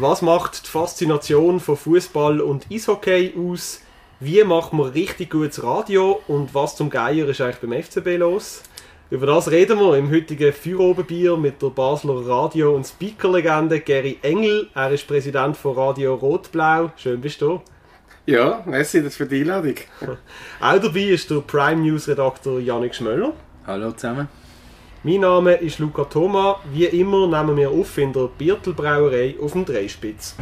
Was macht die Faszination von Fußball und Eishockey aus? Wie macht man richtig gutes Radio und was zum Geier ist eigentlich beim FCB los? Über das reden wir im heutigen Feuerobenbier mit der Basler Radio- und Speakerlegende Gary Engel. Er ist Präsident von Radio Rot-Blau. Schön bist du. Ja, merci das für die Einladung. Auch dabei ist der Prime News Redakteur Janik Schmöller. Hallo zusammen. Mein Name ist Luca Thoma. Wie immer nehmen wir auf in der Biertel Brauerei auf dem Dreispitz.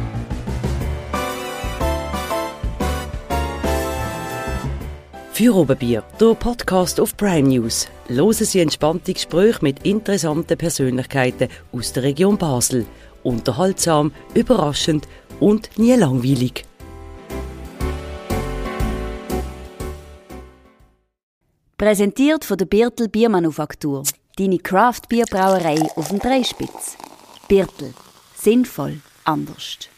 Feuerobenbier, der Podcast auf Prime News. Hören Sie entspannte Gespräche mit interessanten Persönlichkeiten aus der Region Basel. Unterhaltsam, überraschend und nie langweilig. Präsentiert von der Birtel Biermanufaktur. Deine Craft-Bierbrauerei auf dem Dreispitz. Birtel. Sinnvoll. Anders.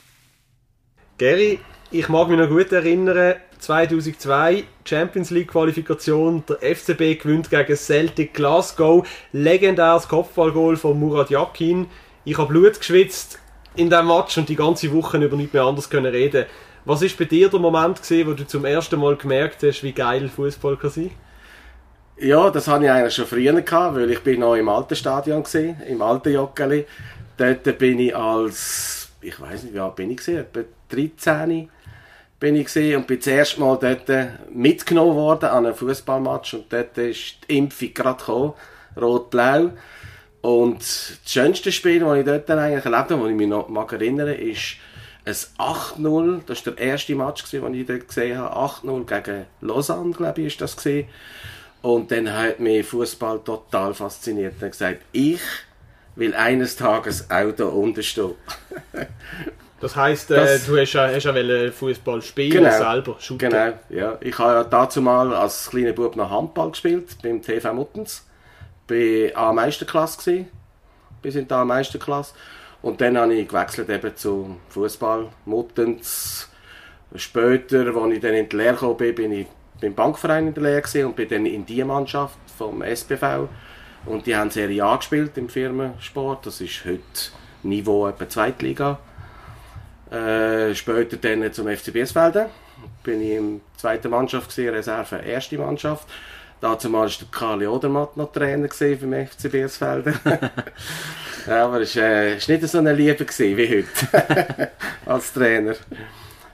Gary, ich mag mich noch gut erinnern, 2002 Champions League Qualifikation, der FCB gewinnt gegen Celtic Glasgow, legendäres Kopfballgoal von Murat Yakin. Ich habe Blut geschwitzt in diesem Match und die ganze Woche über nichts mehr anders können reden. Was ist bei dir der Moment gewesen, wo du zum ersten Mal gemerkt hast, wie geil Fußball kann sein? Ja, das hatte ich eigentlich schon früher gehabt, weil ich bin noch im alten Stadion gesehen, im alten Joggeli. Dort bin ich als, ich weiß nicht, wie alt bin ich gesehen, etwa 13 bin ich gesehen und bin das erste Mal dort mitgenommen worden an einem Fußballmatch und dort ist die Impfung gerade gekommen, rot-blau. Und das schönste Spiel, das ich dort eigentlich erlebt habe, das ich mich noch mag erinnern ist ein 8-0, das war der erste Match, den ich dort gesehen habe, 8-0 gegen Lausanne, glaube ich, ist das gesehen. Und dann hat mich Fußball total fasziniert. Er hat gesagt, ich will eines Tages auch da unten stehen. Das heisst, äh, Das- du hast ja, hast ja Fußball spielen Genau. selber, shooten. Genau, ja. Ich habe ja dazu mal als kleiner Bub noch Handball gespielt, beim TV Muttens. Bei A-Meisterklasse gewesen, bis in die A-Meisterklasse. Und dann habe ich gewechselt eben zum Fußball Muttens. Später, als ich dann in die Lehre gekommen bin, bin ich beim Bankverein in der Lehre gewesen und bin dann in die Mannschaft vom SPV. Und die haben Serie A gespielt im Firmensport. Das ist heute Niveau etwa Zweitliga. Äh, später dann zum FC Biesfelden. Bin ich in der zweiten Mannschaft gewesen, Reserve erste Mannschaft. Dazu war der Karli Odermatt noch Trainer beim FC Biesfelden. ja, aber es war äh, ist nicht so eine Liebe wie heute als Trainer.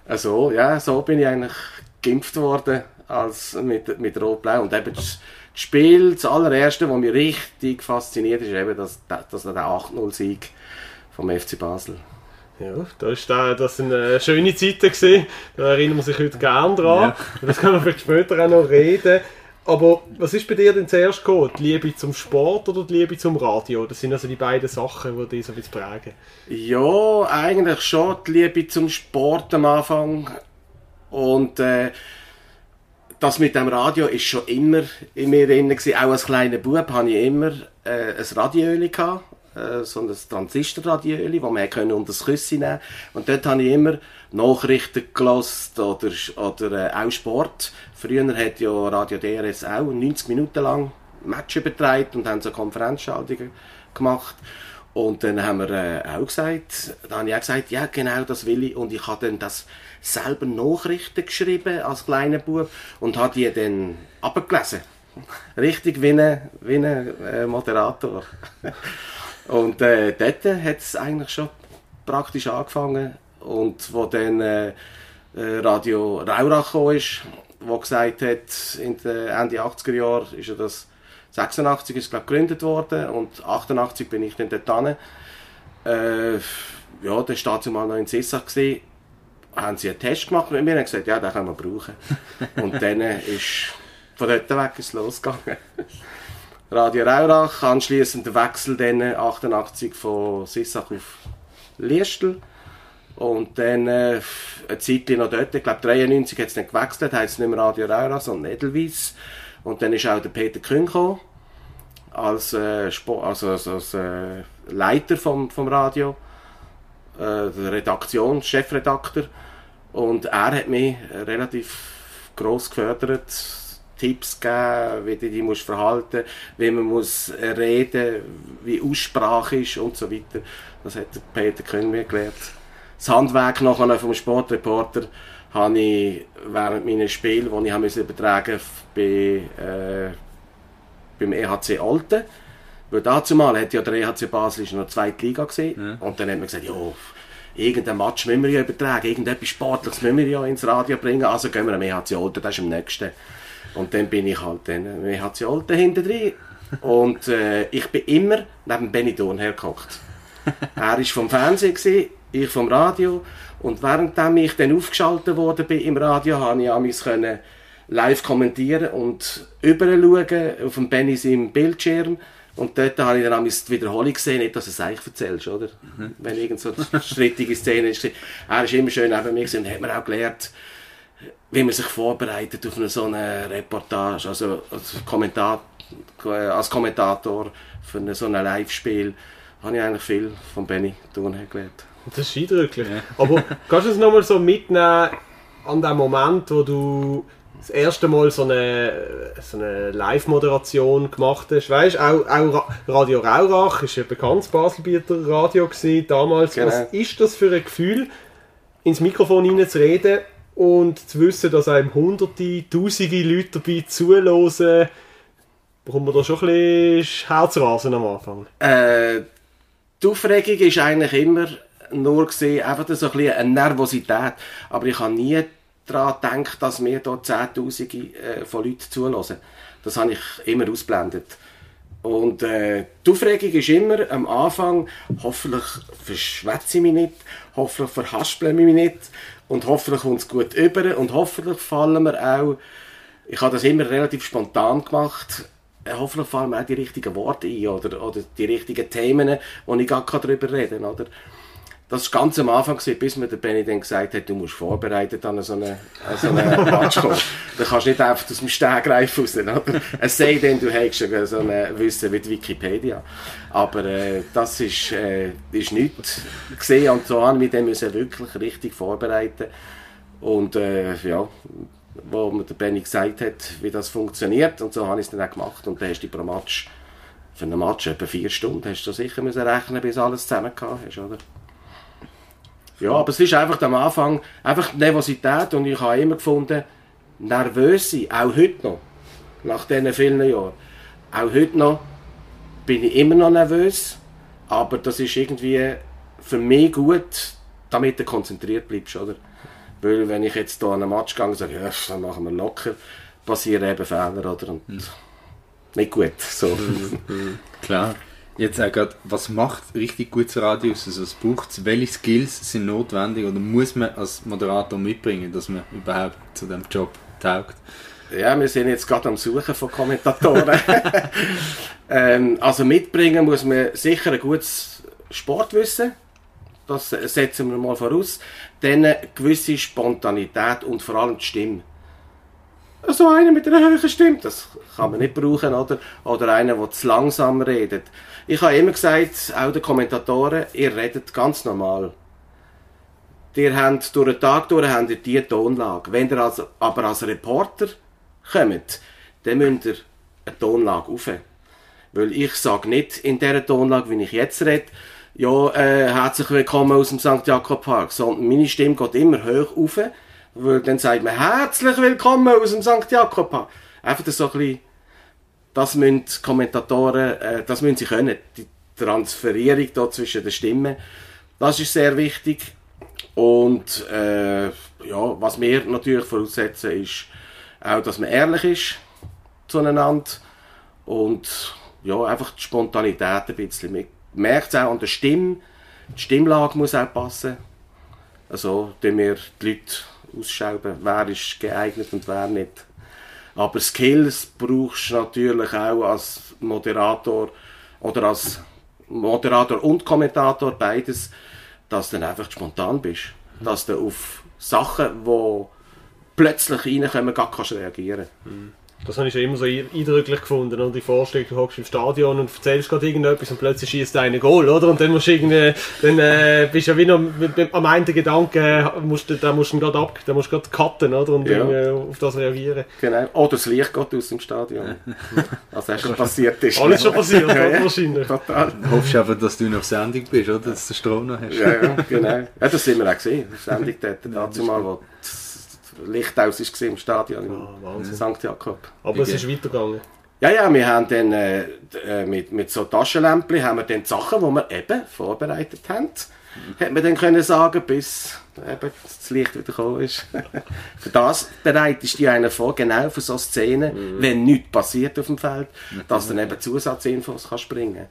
Also, ja, so bin ich eigentlich geimpft worden als mit, mit Rot-Blau. Und eben das Spiel, das allererste, was mich richtig fasziniert, ist eben das, das, der 8-0-Sieg vom FC Basel. Ja, da ist da, das sind äh, schöne Zeiten gewesen. Da erinnert man sich heute gern dran. Das können wir vielleicht später auch noch reden. Aber was ist bei dir denn zuerst gekommen? Die Liebe zum Sport oder die Liebe zum Radio? Das sind also die beiden Sachen, die dich so ein bisschen prägen. Ja, eigentlich schon die Liebe zum Sport am Anfang. Und äh, das mit dem Radio ist schon immer in mir drin. Auch als kleiner Bub hatte ich immer äh, ein Radioöli. Äh, so ein Transistorradioöli, das man unter das Küsschen nehmen Und dort habe ich immer Nachrichten gelost oder, oder äh, auch Sport. Früher hat ja Radio DRS auch 90 Minuten lang Matches übertragen und haben so Konferenzschaltungen gemacht. Und dann haben wir äh, auch gesagt, dann habe ich auch gesagt, ja genau, das will ich. Und ich habe dann das selber Nachrichten geschrieben als kleiner Bub und habe die dann abgelesen. Richtig wie ein, wie ein äh, Moderator. und äh, dort hat es eigentlich schon praktisch angefangen. Und wo dann äh, äh, Radio gekommen ist, wo gesagt hat, in den Ende 80er Jahren ist ja das 86 ist glaub, gegründet worden und 88 bin ich dann dort hin. Äh, ja, der war dazu mal noch in Sissach gesehen. Haben sie einen Test gemacht mit mir und gesagt, ja, den können wir brauchen. und dann ist von dort weg ist losgegangen. Radio Raurach, anschließend der Wechsel dann 88 von Sissach auf Liestel. Und dann äh, eine Zeit noch dort, ich glaube 93 hat es dann gewechselt, heisst es nicht mehr Radio Raurach, sondern Edelweiss. Und dann ist auch der Peter Kühn gekommen, als, äh, also, als, als äh, Leiter vom, vom Radio, äh, der Redaktion, Chefredakteur. Und er hat mich relativ gross gefördert, Tipps gegeben, wie du dich musst verhalten wie man muss reden wie Aussprache ist und so weiter. Das hat Peter Kühn mir gelernt. das Handwerk nachher vom Sportreporter habe ich während meines Spiels, die ich übertragen bei, äh, beim EHC Alten, weil dazu mal hat ja der EHC Basel ist noch die zweite Liga gesehen. Und dann hat man gesagt, ja, irgendein Match müssen wir ja übertragen, irgendetwas Sportliches müssen wir ja ins Radio bringen, also gehen wir am EHC Alten, das ist am nächsten. Und dann bin ich halt dann am EHC Alten hinten drin. Und äh, ich bin immer neben Benny Dorn hergehockt. er war vom Fernsehen, gewesen, ich vom Radio. Und währenddem ich dann aufgeschaltet worden bin im Radio, habe ich amigs können live kommentieren und überschauen auf dem Benny seinem Bildschirm und dort habe ich dann amigs die Wiederholung gesehen, nicht, dass du es eigentlich erzählst, oder? Wenn irgend so eine strittige Szene ist. Er ist immer schön neben mir gewesen und hat mir auch gelernt, wie man sich vorbereitet auf eine so eine Reportage, also als, Kommentar, als Kommentator für eine, so ein Live-Spiel, habe ich eigentlich viel von Benny Thurn gelernt. Das ist eindrücklich. Aber kannst du es nochmal so mitnehmen an den Moment, wo du das erste Mal so eine, so eine Live-Moderation gemacht hast? Weißt auch, auch Ra- Radio Raurach ist ein bekanntes Baselbieter Radio gewesen, damals. Genau. Was ist das für ein Gefühl, ins Mikrofon hineinzureden und zu wissen, dass einem hunderte, tausende Leute dabei zuhören? Bekommt man da schon ein bisschen Herzrasen am Anfang? Äh, die Aufregung ist eigentlich immer nur gesehen, einfach so ein bisschen eine Nervosität. Aber ich habe nie daran gedacht, dass mir da Zehntausende äh, von Leuten zulassen. Das habe ich immer ausblendet. Und äh, die Aufregung ist immer am Anfang, hoffentlich verschwätze ich mich nicht, hoffentlich verhaspel ich mich nicht und hoffentlich kommt es gut über und hoffentlich fallen mir auch, ich habe das immer relativ spontan gemacht, äh, hoffentlich fallen mir auch die richtigen Worte ein oder, oder die richtigen Themen, wo ich gar darüber reden kann. Oder? Das war ganz am Anfang, gewesen, bis mir der Benny dann gesagt hat, du musst vorbereitet an so einen an so eine Match kommen. Da kannst du nicht einfach aus dem Stegreif raus. Oder? Es sei denn, du hast schon so ein Wissen wie die Wikipedia. Aber äh, das ist, äh, ist nichts gesehen und so haben wir dann müssen wirklich richtig vorbereiten. Und äh, ja, wo mir der Benny gesagt hat, wie das funktioniert und so habe ich es dann auch gemacht und dann hast du pro Match für einen Match etwa vier Stunden hast du sicher müssen rechnen, bis alles zusammen gehabt hast, oder? Ja, aber es ist einfach am Anfang einfach die Nervosität und ich habe immer gefunden, nervös sein, auch heute noch, nach diesen vielen Jahren. Auch heute noch bin ich immer noch nervös, aber das ist irgendwie für mich gut, damit du konzentriert bleibst, oder? Weil wenn ich jetzt hier an einen Match gehe und sage, ja, dann machen wir locker, passieren eben Fehler, oder? Und nicht gut, so. Klar. Jetzt auch gerade, was macht richtig gutes Radio aus? Also, es braucht, welche Skills sind notwendig oder muss man als Moderator mitbringen, dass man überhaupt zu dem Job taugt? Ja, wir sind jetzt gerade am Suchen von Kommentatoren. ähm, also mitbringen muss man sicher ein gutes Sportwissen. Das setzen wir mal voraus. Dann eine gewisse Spontanität und vor allem die Stimme. So einer mit einer hohen Stimme, das kann man nicht brauchen, oder? Oder einer, der zu langsam redet. Ich habe immer gesagt, auch den Kommentatoren, ihr redet ganz normal. Ihr habt durch den Tag durch habt ihr diese Tonlage. Wenn ihr als, aber als Reporter kommt, dann müsst ihr eine Tonlage rauf. Weil ich sage nicht in dieser Tonlage, wie ich jetzt rede, ja, äh, herzlich willkommen aus dem St. Jakob Park, sondern meine Stimme geht immer hoch weil dann sagt man herzlich willkommen aus dem St. Jakob. Einfach so ein bisschen, das müssen die Kommentatoren, äh, das müssen sie können, die Transferierung da zwischen den Stimmen, das ist sehr wichtig. Und äh, ja, was wir natürlich voraussetzen, ist auch, dass man ehrlich ist zueinander und ja, einfach die Spontanität ein bisschen. Man merkt es auch an der Stimme, die Stimmlage muss auch passen. Also, wir die Leute ausschreiben, wer ist geeignet und wer nicht. Aber Skills brauchst du natürlich auch als Moderator oder als Moderator und Kommentator, beides, dass du dann einfach spontan bist. Dass du auf Sachen, die plötzlich reinkommen, gar kannst reagieren Das habe ich schon immer so eindrücklich gefunden. Und die Vorstellung, du hockst im Stadion und erzählst gerade irgendetwas und plötzlich schießt du einen Goal, oder? Und dann musst du irgendwie, dann äh, bist du ja wie noch mit, mit, am einen Gedanken, äh, musst da musst du gerade ab, da musst du gerade cutten, oder? Und Ja. irgendwie auf das reagieren. Genau. Oder das Licht geht aus dem Stadion. Was das schon passiert ist. Alles schon passiert, Ja, ja. wahrscheinlich. Total. Du hoffst einfach, dass du noch auf Sendung bist, oder? Dass du den Strom noch hast. Ja, ja, genau. Ja, das sind wir auch gesehen. Sendung dort, dazu mal, wo das Licht aus ist im Stadion in Ah, Wahnsinn. St. Jakob. Aber es ist weitergegangen. Ja, ja, wir haben dann äh, äh, mit, mit so Taschenlämpchen haben wir dann die Sachen, die wir eben vorbereitet haben, hat man dann können sagen, bis eben das Licht wieder gekommen ist. für das bereitest du einer vor, genau für so Szenen, wenn nichts passiert auf dem Feld, dass du dann eben Zusatzinfos kannst bringen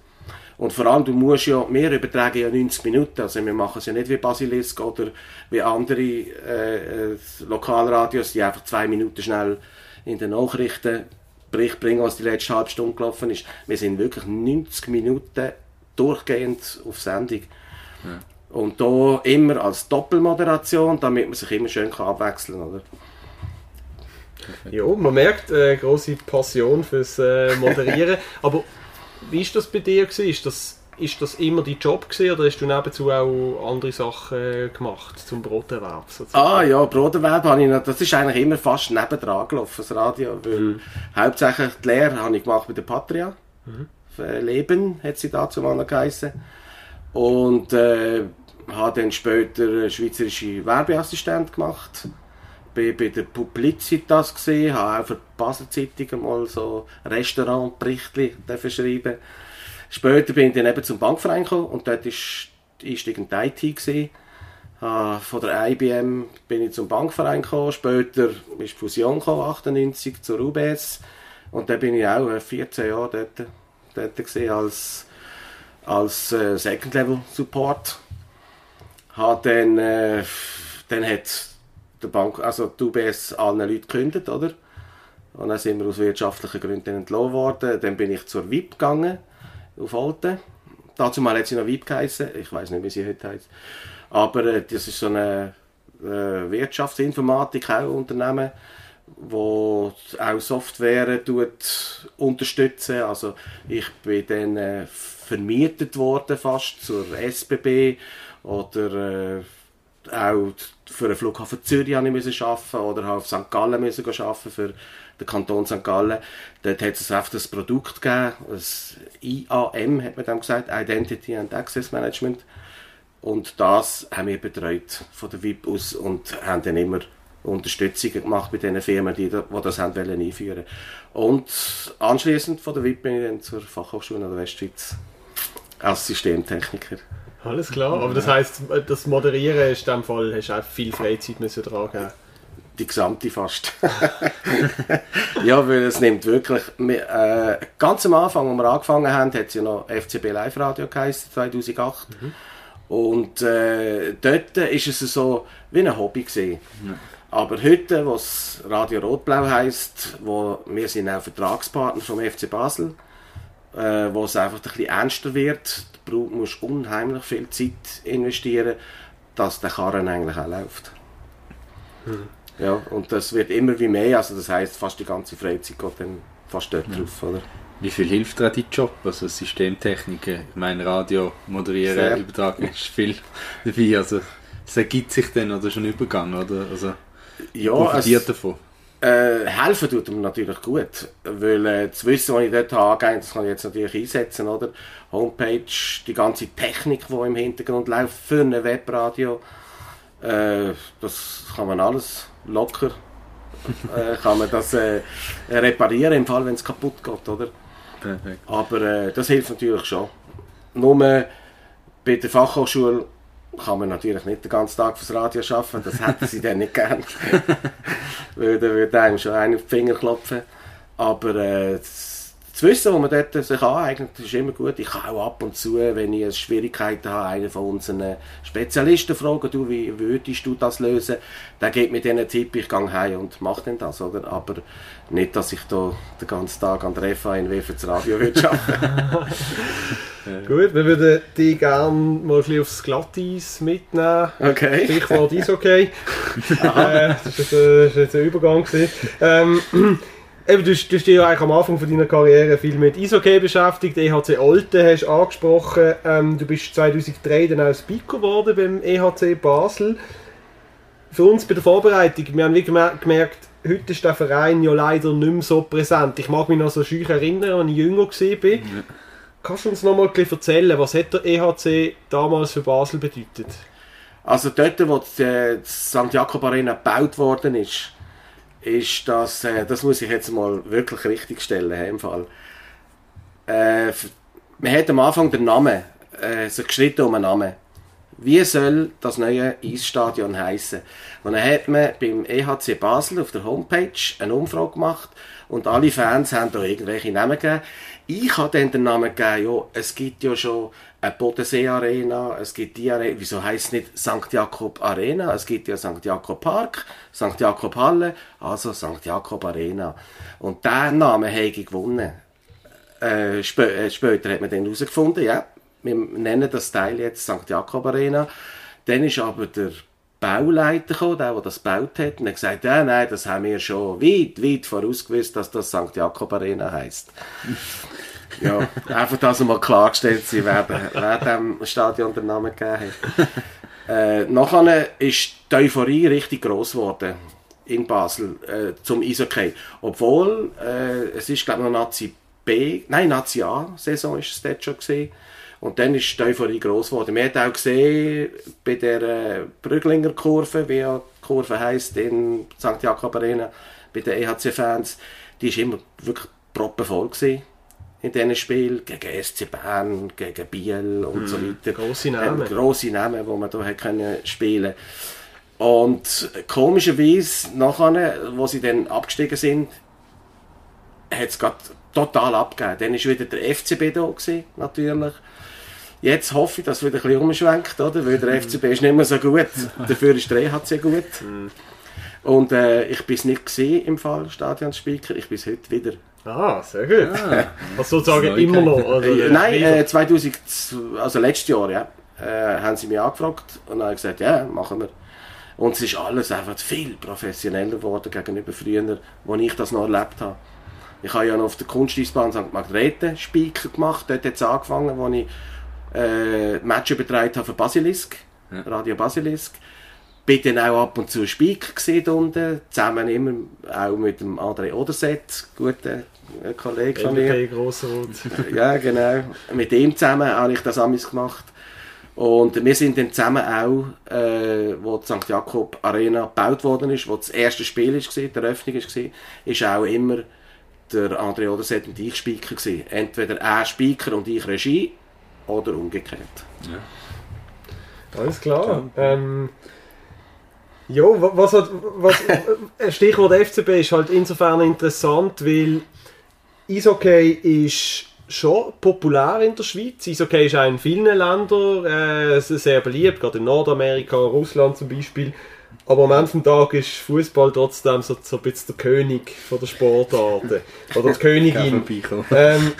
und vor allem, du musst ja, wir übertragen ja 90 Minuten, also wir machen es ja nicht wie Basilisk oder wie andere äh, äh, Lokalradios, die einfach zwei Minuten schnell in den Nachrichten Bericht bringen, was die letzte halbe Stunde gelaufen ist. Wir sind wirklich 90 Minuten durchgehend auf Sendung. Und da immer als Doppelmoderation, damit man sich immer schön kann abwechseln kann. Oder? Ja, man merkt äh, große Passion fürs äh, Moderieren. Aber wie ist das bei dir gewesen? Ist das, ist das immer dein Job gewesen, oder hast du nebenzu auch andere Sachen äh, gemacht zum Broterwerb? sozusagen? Ah ja, Broterwerb habe ich das ist eigentlich immer fast nebendran gelaufen, das Radio, weil hauptsächlich die Lehre habe ich gemacht bei der Patria. Für Leben hat sie dazu mal noch geheissen. Und äh, habe dann später einen schweizerische Werbeassistent gemacht. Bin bei der Publicitas gesehen, habe auch für die Basel Zeitung mal so Restaurantberichte schreiben. Später bin ich dann eben zum Bankverein gekommen und dort in die IT. Gewesen. Ah, von der IBM bin ich zum Bankverein gekommen. Später ist die Fusion gekommen, 98 zur UBS. Und dann bin ich auch äh, 14 Jahre dort, dort gewesen, als, als äh, Second Level Support. Hat dann, äh, dann hat der Bank, also die UBS allen Leuten gekündigt, oder? Und dann sind wir aus wirtschaftlichen Gründen entlassen worden. Dann bin ich zur VIP gegangen, auf Alten. Dazu mal hat sie noch VIP geheißen. Ich weiß nicht, wie sie heute heißt. Aber äh, das ist so eine äh, Wirtschaftsinformatik auch Unternehmen, wo auch Software tut unterstützen. Also ich bin dann äh, vermietet worden fast zur SBB oder äh, auch für den Flughafen Zürich habe ich müssen arbeiten oder auf St. Gallen müssen arbeiten für den Kanton St. Gallen. Dort hat es einfach das Produkt gegeben, das IAM hat man dann gesagt, Identity and Access Management. Und das haben wir betreut von der VIP aus und haben dann immer Unterstützungen gemacht bei den Firmen, die, da- die das einführen. Und anschließend von der VIP bin ich dann zur Fachhochschule in der Westschweiz als Systemtechniker. Alles klar, aber das heisst, das Moderieren ist in dem Fall, hast du auch viel Freizeit müssen dran geben. Die gesamte fast. ja, weil es nimmt wirklich. wir, Äh, ganz am Anfang, als wir angefangen haben, hat es ja noch FCB Live Radio geheißen, 2008. Und äh, dort ist es so wie ein Hobby gesehen. Aber heute, was Radio Rot-Blau heisst, wo wir sind auch Vertragspartner vom FC Basel, äh, wo es einfach ein bisschen ernster wird, du musst unheimlich viel Zeit investieren, dass der Karren eigentlich auch läuft. Ja, und das wird immer wie mehr, also das heißt fast die ganze Freizeit geht dann fast dort drauf, oder? Wie viel hilft dir dein Job? Also Systemtechniker, ich meine Radio, moderieren, Sehr. übertragen ist viel dabei. Also es ergibt sich dann oder schon Übergang, oder? Also Ja, profitiert es, davon. Äh, helfen tut mir natürlich gut, weil äh, das Wissen, was ich dort habe, das kann ich jetzt natürlich einsetzen, oder? Homepage, die ganze Technik, die im Hintergrund läuft für ein Webradio, äh, das kann man alles locker, äh, kann man das äh, reparieren im Fall, wenn es kaputt geht, oder? Perfekt. Aber äh, das hilft natürlich schon. Nur bei der Fachhochschule kann man natürlich nicht den ganzen Tag fürs Radio arbeiten. Das hätten sie dann nicht gern. Weil dann würde einem schon die Finger klopfen. Aber äh, das Wissen, das man dort sich aneignet, ist immer gut. Ich kann auch ab und zu, wenn ich Schwierigkeiten habe, einen von unseren Spezialisten fragen, du, wie würdest du das lösen? Der gibt mir dann einen Tipp, ich gehe heim und mache dann das, oder? Aber nicht, dass ich da den ganzen Tag an der FANW für das Radio würde arbeiten. Gut, wir würden dich gerne mal ein bisschen aufs Glatteis mitnehmen. Okay. Stichwort ist okay. äh, das war jetzt, äh, jetzt ein Übergang. gewesen. Ähm, Eben, du, du hast dich ja eigentlich am Anfang von deiner Karriere viel mit Eishockey beschäftigt. EHC Olten hast du angesprochen. Ähm, du bist 2003 dann auch Speaker geworden beim EHC Basel. Für uns bei der Vorbereitung, wir haben wie gemer- gemerkt, heute ist der Verein ja leider nicht mehr so präsent. Ich mag mich noch so schön erinnern, als ich jünger war. Kannst du uns noch mal erzählen, was hat der EHC damals für Basel bedeutet? Also dort, wo die, äh, St. Jakob Arena gebaut worden ist, ist das, äh, das muss ich jetzt mal wirklich richtig stellen, im Fall. Äh, man hat am Anfang den Namen, äh, so gestritten um einen Namen. Wie soll das neue Eisstadion heißen? Und dann hat man beim EHC Basel auf der Homepage eine Umfrage gemacht und alle Fans haben da irgendwelche Namen gegeben. Ich habe dann den Namen gegeben, ja, es gibt ja schon eine Bodensee Arena, es gibt die Arena, wieso heisst es nicht St. Jakob Arena? Es gibt ja St. Jakob Park, St. Jakob Halle, also St. Jakob Arena. Und diesen Namen habe ich gewonnen. Äh, spä äh, später hat man dann herausgefunden, ja, wir nennen das Teil jetzt St. Jakob Arena. Dann ist aber der Bauleiter gekommen, der, der das gebaut hat, und hat gesagt, ja, nein, das haben wir schon weit, weit vorausgewusst, dass das St. Jakob Arena heisst. ja, einfach, dass einmal klargestellt sein, wer, wer dem Stadion den Namen gegeben hat. Äh, nachher ist die Euphorie richtig gross geworden in Basel äh, zum Eishockey. Obwohl, äh, es ist glaube ich noch Nazi B, nein, Nazi A-Saison ist es dort schon gesehen. Und dann ist die Euphorie gross geworden. Man hat auch gesehen, bei der äh, Brüglinger Kurve, wie ja die Kurve heisst, in St. Jakob Arena, bei den EHC-Fans, die ist immer wirklich proppenvoll gewesen in diesen Spielen, gegen SC Bern, gegen Biel und so weiter. Grosse Namen. Ähm, grosse Namen, die man hier können spielen Und komischerweise, nachher, wo sie dann abgestiegen sind, hat es gerade total abgegeben. Dann war wieder der FCB da, gewesen, natürlich. Jetzt hoffe ich, dass es wieder ein bisschen umschwenkt, oder? weil der FCB ist nicht mehr so gut. Dafür ist der EHC gut. Und äh, ich bin es nicht gesehen im Fall Stadionspeaker. Ich bin es heute wieder. Ah, sehr gut. Also sozusagen immer noch. Oder? Äh, Nein, äh, 2000, also letztes Jahr, ja, äh, haben sie mich angefragt und dann habe ich gesagt, ja, machen wir. Und es ist alles einfach viel professioneller geworden gegenüber früher, wo ich das noch erlebt habe. Ich habe ja noch auf der Kunsteisbahn St. Margrethe Speaker gemacht, dort hat es angefangen, wo ich äh, Match übertragen habe für Basilisk, Radio Basilisk. Bin dann auch ab und zu Speaker gesehen unten, zusammen immer auch mit dem André Oderset, guter äh, Kollege von mir. Ja, genau. Mit ihm zusammen habe ich das amigs gemacht. Und wir sind dann zusammen auch, äh, wo die St. Jakob Arena gebaut worden ist, wo das erste Spiel war, die Eröffnung war, ist auch immer der André Oderset und ich Speaker gewesen. Entweder er Speaker und ich Regie oder umgekehrt. Alles klar. Ähm, ja, wa- was hat, was, äh, Stichwort FCB ist halt insofern interessant, weil Eishockey ist schon populär in der Schweiz. Eishockey ist auch in vielen Ländern äh, sehr beliebt, gerade in Nordamerika, Russland zum Beispiel. Aber am Ende des Tages ist Fußball trotzdem so, so ein bisschen der König von der Sportarten. Oder die Königin. Ähm,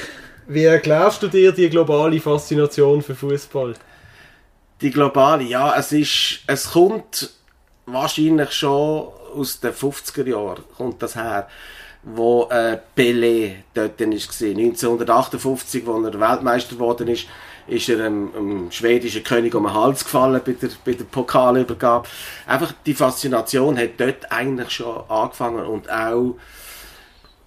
wie erklärst du dir die globale Faszination für Fußball? Die globale, ja, es ist, es kommt wahrscheinlich schon aus den 50er Jahren, kommt das her, wo äh, Pelé dort gewesen. 1958, wo er Weltmeister geworden ist, ist er einem, einem schwedischen König um den Hals gefallen bei der, bei der Pokalübergabe. Einfach die Faszination hat dort eigentlich schon angefangen und auch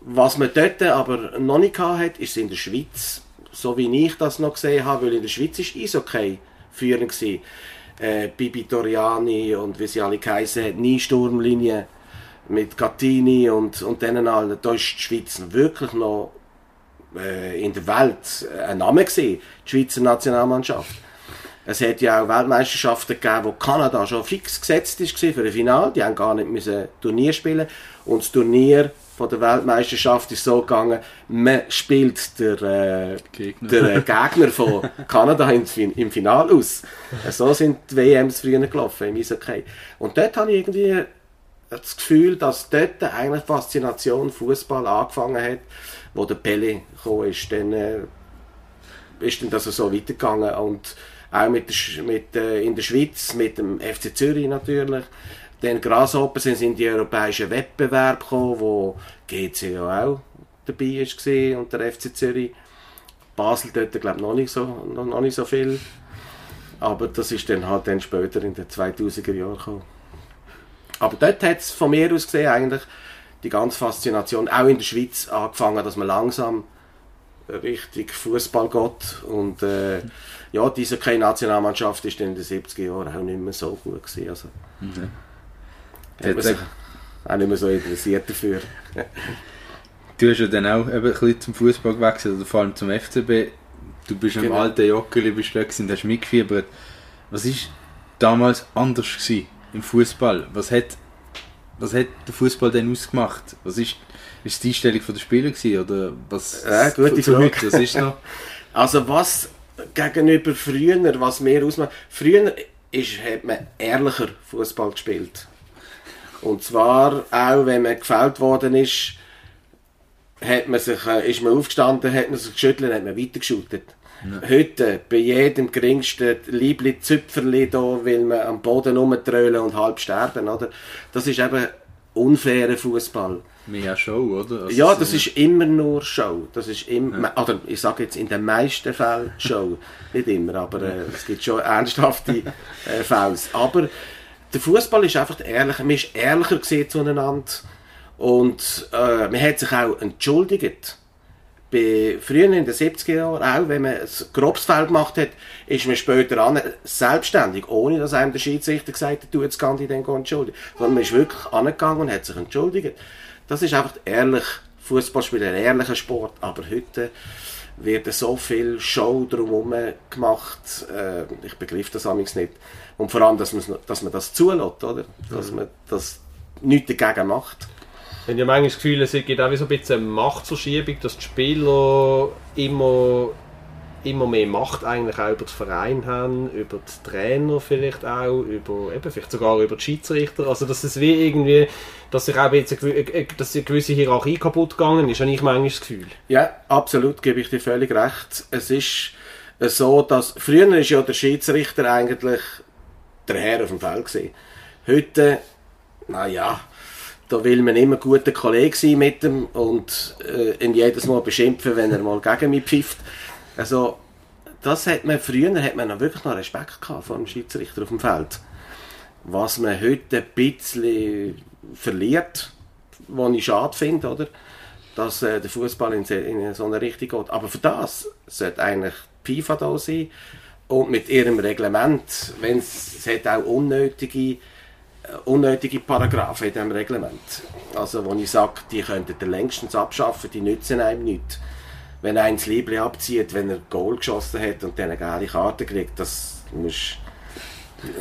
was man dort aber noch nicht hat, ist in der Schweiz, so wie ich das noch gesehen habe, weil in der Schweiz ist Eishockey führend gewesen. Äh, Bibi Toriani und wie sie alle geheissen haben, nie Sturmlinie mit Gattini und, und denen allen. Da ist die Schweiz wirklich noch äh, in der Welt ein Name gewesen, die Schweizer Nationalmannschaft. Es hat ja auch Weltmeisterschaften gegeben, wo Kanada schon fix gesetzt ist für ein Finale. Die haben gar nicht Turnier spielen. Und das Turnier von der Weltmeisterschaft ist so gegangen, man spielt der, äh, Gegner. der äh, Gegner von Kanada im, im Finale aus. So sind die WMs früher gelaufen im Eishockey. Und dort habe ich irgendwie das Gefühl, dass dort eigentlich die Faszination Fußball angefangen hat, wo der Pele gekommen ist. Dann äh, ist dann das so weitergegangen und auch mit der, mit, äh, in der Schweiz mit dem FC Zürich natürlich. Dann Grasshopper sind in die europäischen Wettbewerbe gekommen, wo GC ja auch dabei war und der FC Zürich. Basel dort, glaube ich, noch nicht so, noch, noch nicht so viel. Aber das ist dann halt dann später in den 2000er Jahren gekommen. Aber dort hat es von mir aus gesehen eigentlich die ganze Faszination auch in der Schweiz angefangen, dass man langsam richtig Fußball geht und äh, ja, diese keine Nationalmannschaft ist in den 70er Jahren auch nicht mehr so gut gewesen. Also, Mhm. Hat sich auch nicht mehr so interessiert dafür. Du hast ja dann auch eben ein bisschen zum Fußball gewechselt, oder vor allem zum FCB. Du bist im Genau. alten Joggeli bist du und hast mitgefiebert. Was war damals anders gewesen im Fußball? Was hat, was hat der Fußball denn ausgemacht? Was ist, ist die Einstellung der Spieler gewesen, oder was? Ja, gute Frage. heute, Was ist noch? Also was gegenüber früher, was mehr ausmacht, früher ist, hat man ehrlicher Fußball gespielt. Und zwar auch, wenn man gefällt worden ist, hat man sich, äh, ist man aufgestanden, hat man sich geschüttelt, hat man weitergeschüttet. Heute, bei jedem geringsten Liebli Züpferli da, will man am Boden rumtrölen und halb sterben, oder? Das ist eben unfairer Fußball. Mehr Show, oder? Also Ja, so- das ist immer nur Show. Das ist immer, oder ich sage jetzt in den meisten Fällen Show. Nicht immer, aber äh, es gibt schon ernsthafte äh, Fälle. Aber der Fußball ist einfach ehrlich. Man ist ehrlicher gesehen zueinander und äh, man hat sich auch entschuldigt. Bei, früher in den 70er Jahren, auch wenn man ein grobes Foul gemacht hat, ist man später an, selbstständig, ohne dass einem der Schiedsrichter gesagt hat, du jetzt kann dich dann entschuldigen. Sondern man ist wirklich angegangen und hat sich entschuldigt. Das ist einfach ehrlich, Fußballspiel ein ehrlicher Sport, aber heute wird so viel Show drumherum gemacht, äh, ich begriff das amigs nicht. Und vor allem, dass, dass man das zulässt, oder? Dass man das nichts dagegen macht. Ich habe ja manchmal das Gefühl, es gibt auch so ein bisschen eine Machtverschiebung, dass die Spieler immer, immer mehr Macht eigentlich auch über den Verein haben, über die Trainer vielleicht auch, über, eben vielleicht sogar über die Schiedsrichter. Also dass es wie irgendwie, dass sich auch jetzt eine, äh, dass eine gewisse Hierarchie kaputt gegangen ist, habe ich manchmal das Gefühl. Ja, absolut, gebe ich dir völlig recht. Es ist äh, so, dass früher ist ja der Schiedsrichter eigentlich der Herr auf dem Feld gewesen. Heute, naja, da will man immer guter Kollege sein mit ihm und äh, ihn jedes Mal beschimpfen, wenn er mal gegen mich pfifft. Also, das hat man, früher hat man wirklich noch Respekt gehabt vor dem Schiedsrichter auf dem Feld. Was man heute ein bisschen verliert, was ich schade finde, oder? dass äh, der Fußball in, in so eine Richtung geht. Aber für das sollte eigentlich die FIFA da sein und mit ihrem Reglement, wenn es hat auch unnötige, äh, unnötige Paragraphen in diesem Reglement. Also wo ich sage, die könnten längstens abschaffen, die nützen einem nichts. Wenn einer das Liebling abzieht, wenn er Goal geschossen hat und dann eine gelbe Karte kriegt, das muss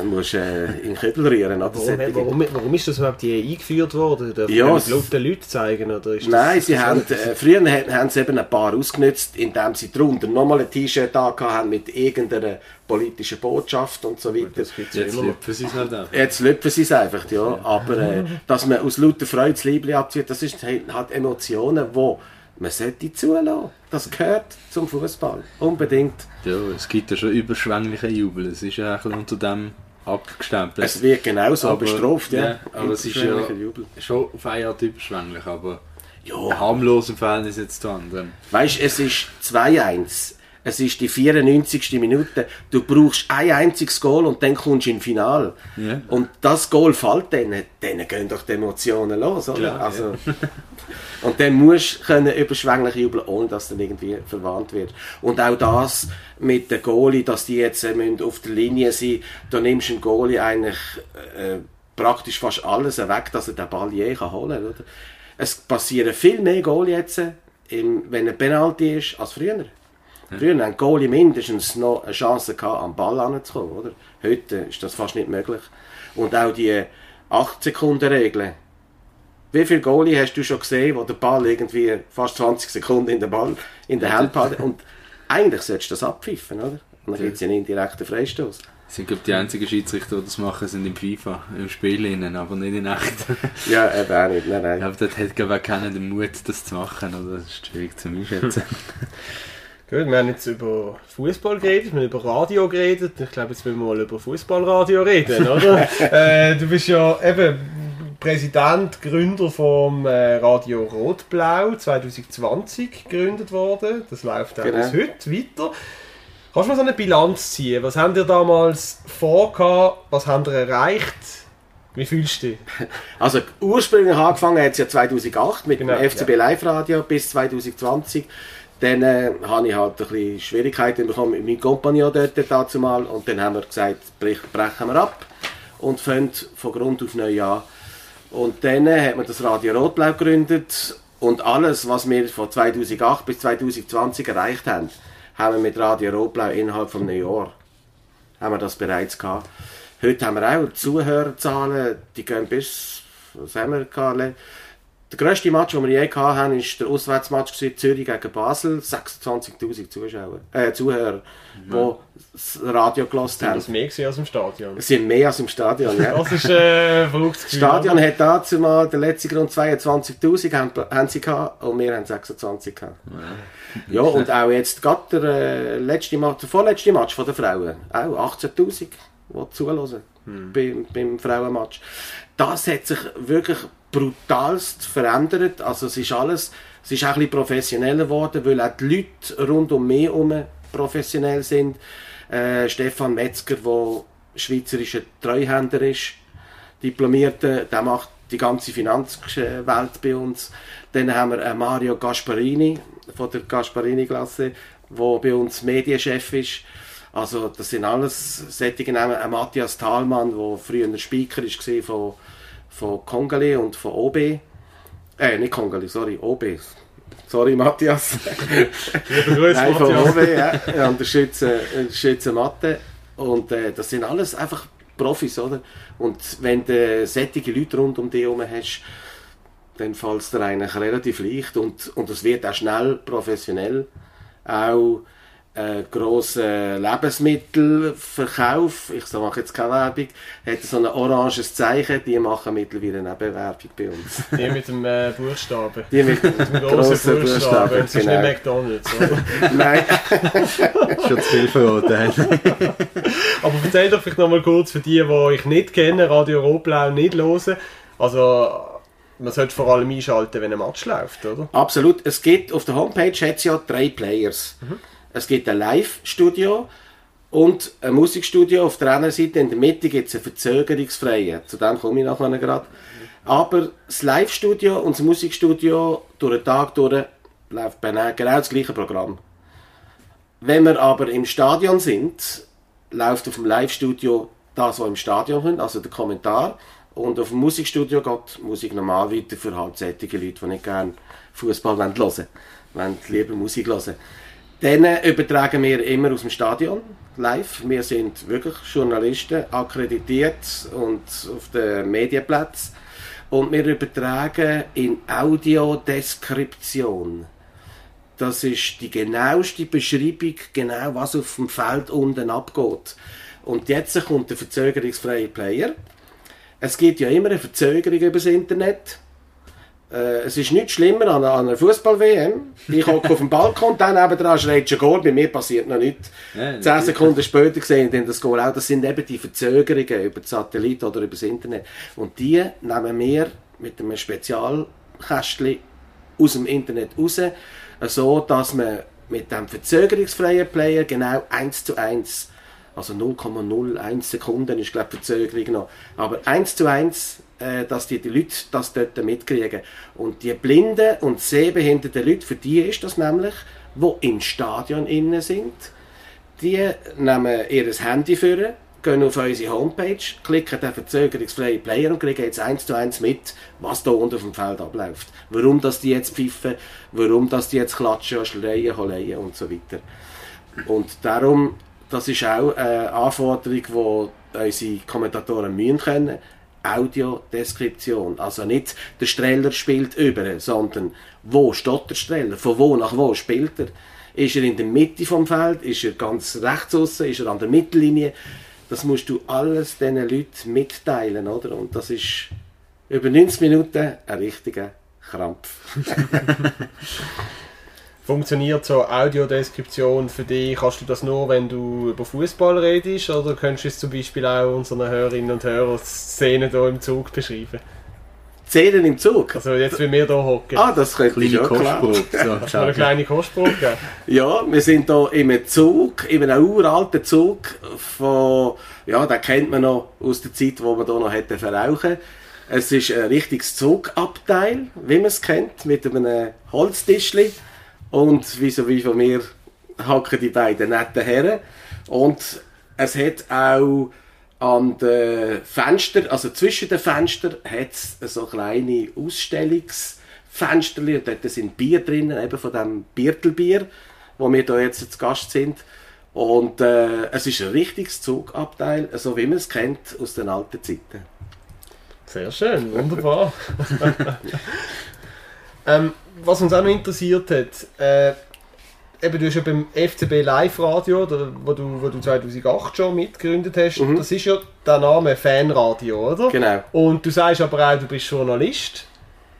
musst äh, in den Kübel rühren. Oder? Warum, warum, warum ist das überhaupt hier eingeführt worden? Darf Ja, man den Leuten zeigen? Oder ist das, Nein, sie haben, äh, früher haben, haben sie eben ein paar ausgenutzt, indem sie drunter nochmal ein T-Shirt haben mit irgendeiner politischen Botschaft und so weiter. ja Jetzt lüpfen sie es halt auch. Jetzt lüpfen sie es einfach, ja. Aber äh, dass man aus lauter Freude das Liebling abzieht, das ist, hat Emotionen, wo man sollte zulassen. Das gehört zum Fußball. Unbedingt. Ja, es gibt ja schon überschwängliche Jubel. Es ist ja ein bisschen unter dem abgestempelt. Es wird genauso Aber- bestraft, ja. ja, aber es ist ja- Jubel. schon auf eine Art überschwänglich, aber Ja. harmlos im Verhältnis jetzt zu anderen. Weißt, es ist 2-1. Es ist die 94. Minute. Du brauchst ein einziges Goal und dann kommst du ins Finale. Ja. Und das Goal fällt denen, denen gehen doch die Emotionen los, oder? Klar, also, und dann musst du können überschwänglich jubeln, ohne dass dann irgendwie verwandt wird. Und auch das mit der Goalie, dass die jetzt äh, auf der Linie sind, da nimmst du einen Goalie eigentlich äh, praktisch fast alles weg, dass er den Ball je kann holen kann. Es passieren viel mehr Goalie jetzt, äh, im, wenn ein Penalty ist, als früher. Früher haben Goalie mindestens noch eine Chance gehabt, am Ball anzukommen, oder? Heute ist das fast nicht möglich. Und auch die 8-Sekunden-Regel. Wie viele Goalie hast du schon gesehen, wo der Ball irgendwie fast 20 Sekunden in der Ball in der Hand hat? Und eigentlich solltest du das abpfiffen, oder? Und dann gibt es einen indirekten Freistoß. sind glaube die einzigen Schiedsrichter, die das machen, sind im FIFA, im Spiel innen, aber nicht in echt. Ja, eben auch nicht. Nein, nein. Ich glaube, dort hat glaube ich auch keiner den Mut, das zu machen, oder? Das ist schwierig zu einschätzen. Gut, wir haben jetzt über Fußball geredet, wir haben über Radio geredet. Ich glaube, jetzt wollen wir mal über Fußballradio reden, oder? äh, du bist ja eben Präsident, Gründer vom äh, Radio Rot-Blau 2020 gegründet worden. Das läuft auch Genau. bis heute weiter. Kannst du mal so eine Bilanz ziehen? Was habt ihr damals vorgehabt? Was habt ihr erreicht? Wie fühlst du dich? Also ursprünglich angefangen hat es ja 2008 mit Genau, dem FCB Live Radio bis 2020. Dann äh, habe ich halt ein bisschen Schwierigkeiten bekommen mit meinem Kompagnon dort dazu mal und dann haben wir gesagt, brech, brechen wir ab und fangen von Grund auf neu an. Und dann äh, hat man das Radio Rotblau gegründet und alles, was wir von 2008 bis 2020 erreicht haben, haben wir mit Radio Rotblau innerhalb von einem Jahr haben wir das bereits gehabt. Heute haben wir auch Zuhörerzahlen, die gehen bis, was haben wir gehabt? Der grösste Match, den wir je haben, war der Auswärtsmatch Zürich gegen Basel. 26'000 Zuschauer, äh, Zuhörer, die das Radio gelassen Sind haben. das mehr als im Stadion? Es sind mehr als im Stadion, ja. Das ist äh, ein verrücktes Das. Stadion oder? hat dazu mal der letzte Grund 22.000 haben, haben sie gehabt und wir haben 26 gehabt. Ja, und auch jetzt gerade der äh, letzte Match, der vorletzte Match von den Frauen, auch 18.000, die zuhören beim, beim Frauenmatch. Das hat sich wirklich brutalst verändert. Also es ist alles, es ist auch ein professioneller geworden, weil auch die Leute rund um mich herum professionell sind. Äh, Stefan Metzger, der schweizerischer Treuhänder ist, Diplomierter, der macht die ganze Finanzwelt bei uns. Dann haben wir einen Mario Gasparini von der Gasparini-Klasse, der bei uns Medienchef ist. Also das sind alles solche Namen. Ein Matthias Thalmann, der früher Speaker war von, von Kongali und von OB. Äh, nicht Kongali, sorry, OB. Sorry, Matthias. Liebe Grüße, Nein, von Matthias. OB, ja. Und der Schütze, Schütze Mathe. Und äh, das sind alles einfach Profis, oder? Und wenn du solche Leute rund um dich herum hast, dann fällt es dir eigentlich relativ leicht und, und es wird auch schnell professionell. Auch äh, grosser Lebensmittelverkauf, ich mache jetzt keine Werbung, hat so ein oranges Zeichen, die machen mittlerweile eine Werbung bei uns. Die mit dem äh, Buchstaben. Die mit Mit dem grossen grossen Buchstaben. Das ist genau. nicht McDonalds, oder? Nein, Schon zu viel verraten. Aber erzähl doch vielleicht nochmal kurz für die, die ich nicht kenne, Radio Rotblau nicht hören. Also, man sollte vor allem einschalten, wenn ein Match läuft, oder? Absolut. Es gibt auf der Homepage hat's ja drei Players. Es gibt ein Live-Studio und ein Musikstudio. Auf der anderen Seite in der Mitte gibt es einen verzögerungsfreien. Zu dem komme ich nachher gerade. Aber das Live-Studio und das Musikstudio durch den Tag durch läuft genau das gleiche Programm. Wenn wir aber im Stadion sind, läuft auf dem Live-Studio das, was im Stadion kommt, also der Kommentar. Und auf dem Musikstudio geht Musik normal weiter für solche Leute, die nicht gerne Fußball hören wollen, wollen lieber Musik hören. Dann übertragen wir immer aus dem Stadion live. Wir sind wirklich Journalisten, akkreditiert und auf den Medienplätzen. Und wir übertragen in Audiodeskription. Das ist die genaueste Beschreibung, genau was auf dem Feld unten abgeht. Und jetzt kommt der verzögerungsfreie Player. Es gibt ja immer eine Verzögerung über das Internet. Äh, es ist nichts schlimmer an, an einer Fußball-WM. Ich hocke auf dem Balkon, dann nebenan schreit schon Goal, bei mir passiert noch nichts. Ja, Zehn Sekunden später sehe ich dann das Goal auch. Das sind eben die Verzögerungen über den Satellit oder über das Internet. Und die nehmen wir mit einem Spezialkästchen aus dem Internet raus, so dass man mit dem verzögerungsfreien Player genau 1 zu 1, also 0,01 Sekunden ist glaube ich Verzögerung noch, aber 1 zu 1, äh, dass die, die Leute das dort mitkriegen. Und die blinden und sehbehinderten Leute, für die ist das nämlich, wo im Stadion innen sind, die nehmen ihr Handy für, gehen auf unsere Homepage, klicken den verzögerungsfreien Player und kriegen jetzt eins zu eins mit, was da unten auf dem Feld abläuft. Warum dass die jetzt pfiffen, warum dass die jetzt klatschen, schreien, holeien und so weiter. Und darum, das ist auch eine Anforderung, die unsere Kommentatoren müssen können. Audiodeskription. Also nicht der Streller spielt über, sondern wo steht der Streller? Von wo nach wo spielt er? Ist er in der Mitte vom Feld? Ist er ganz rechts außen? Ist er an der Mittellinie? Das musst du alles diesen Leuten mitteilen, oder? Und das ist über 90 Minuten ein richtiger Krampf. funktioniert so Audiodeskription für dich? Kannst du das nur, wenn du über Fußball redest? Oder könntest du es zum Beispiel auch unseren Hörerinnen und Hörern Szenen hier im Zug beschreiben? Szenen im Zug? Also jetzt, wie wir hier hocken. Ah, das könnte ich klar. Kostprobe. So, eine kleine Kostprobe geben? Ja, wir sind hier einem Zug, in einem uralten Zug von, ja, den kennt man noch aus der Zeit, wo man hier noch hätte verrauchen. Es ist ein richtiges Zugabteil, wie man es kennt, mit einem Holztischli. Und wie so wie von mir hocken die beiden netten Herren. Und es hat auch an den Fenstern, also zwischen den Fenstern, hat es so kleine Ausstellungsfenster. Dort sind Bier drinnen, eben von dem Biertelbier, wo wir hier jetzt zu Gast sind. Und äh, es ist ein richtiges Zugabteil, so wie man es kennt aus den alten Zeiten. Sehr schön, wunderbar. ähm, was uns auch noch interessiert hat, äh, eben du hast ja beim FCB Live Radio, oder, wo, du, wo du 2008 schon mitgegründet hast, das ist ja der Name Fanradio, oder? Genau. Und du sagst aber auch, du bist Journalist.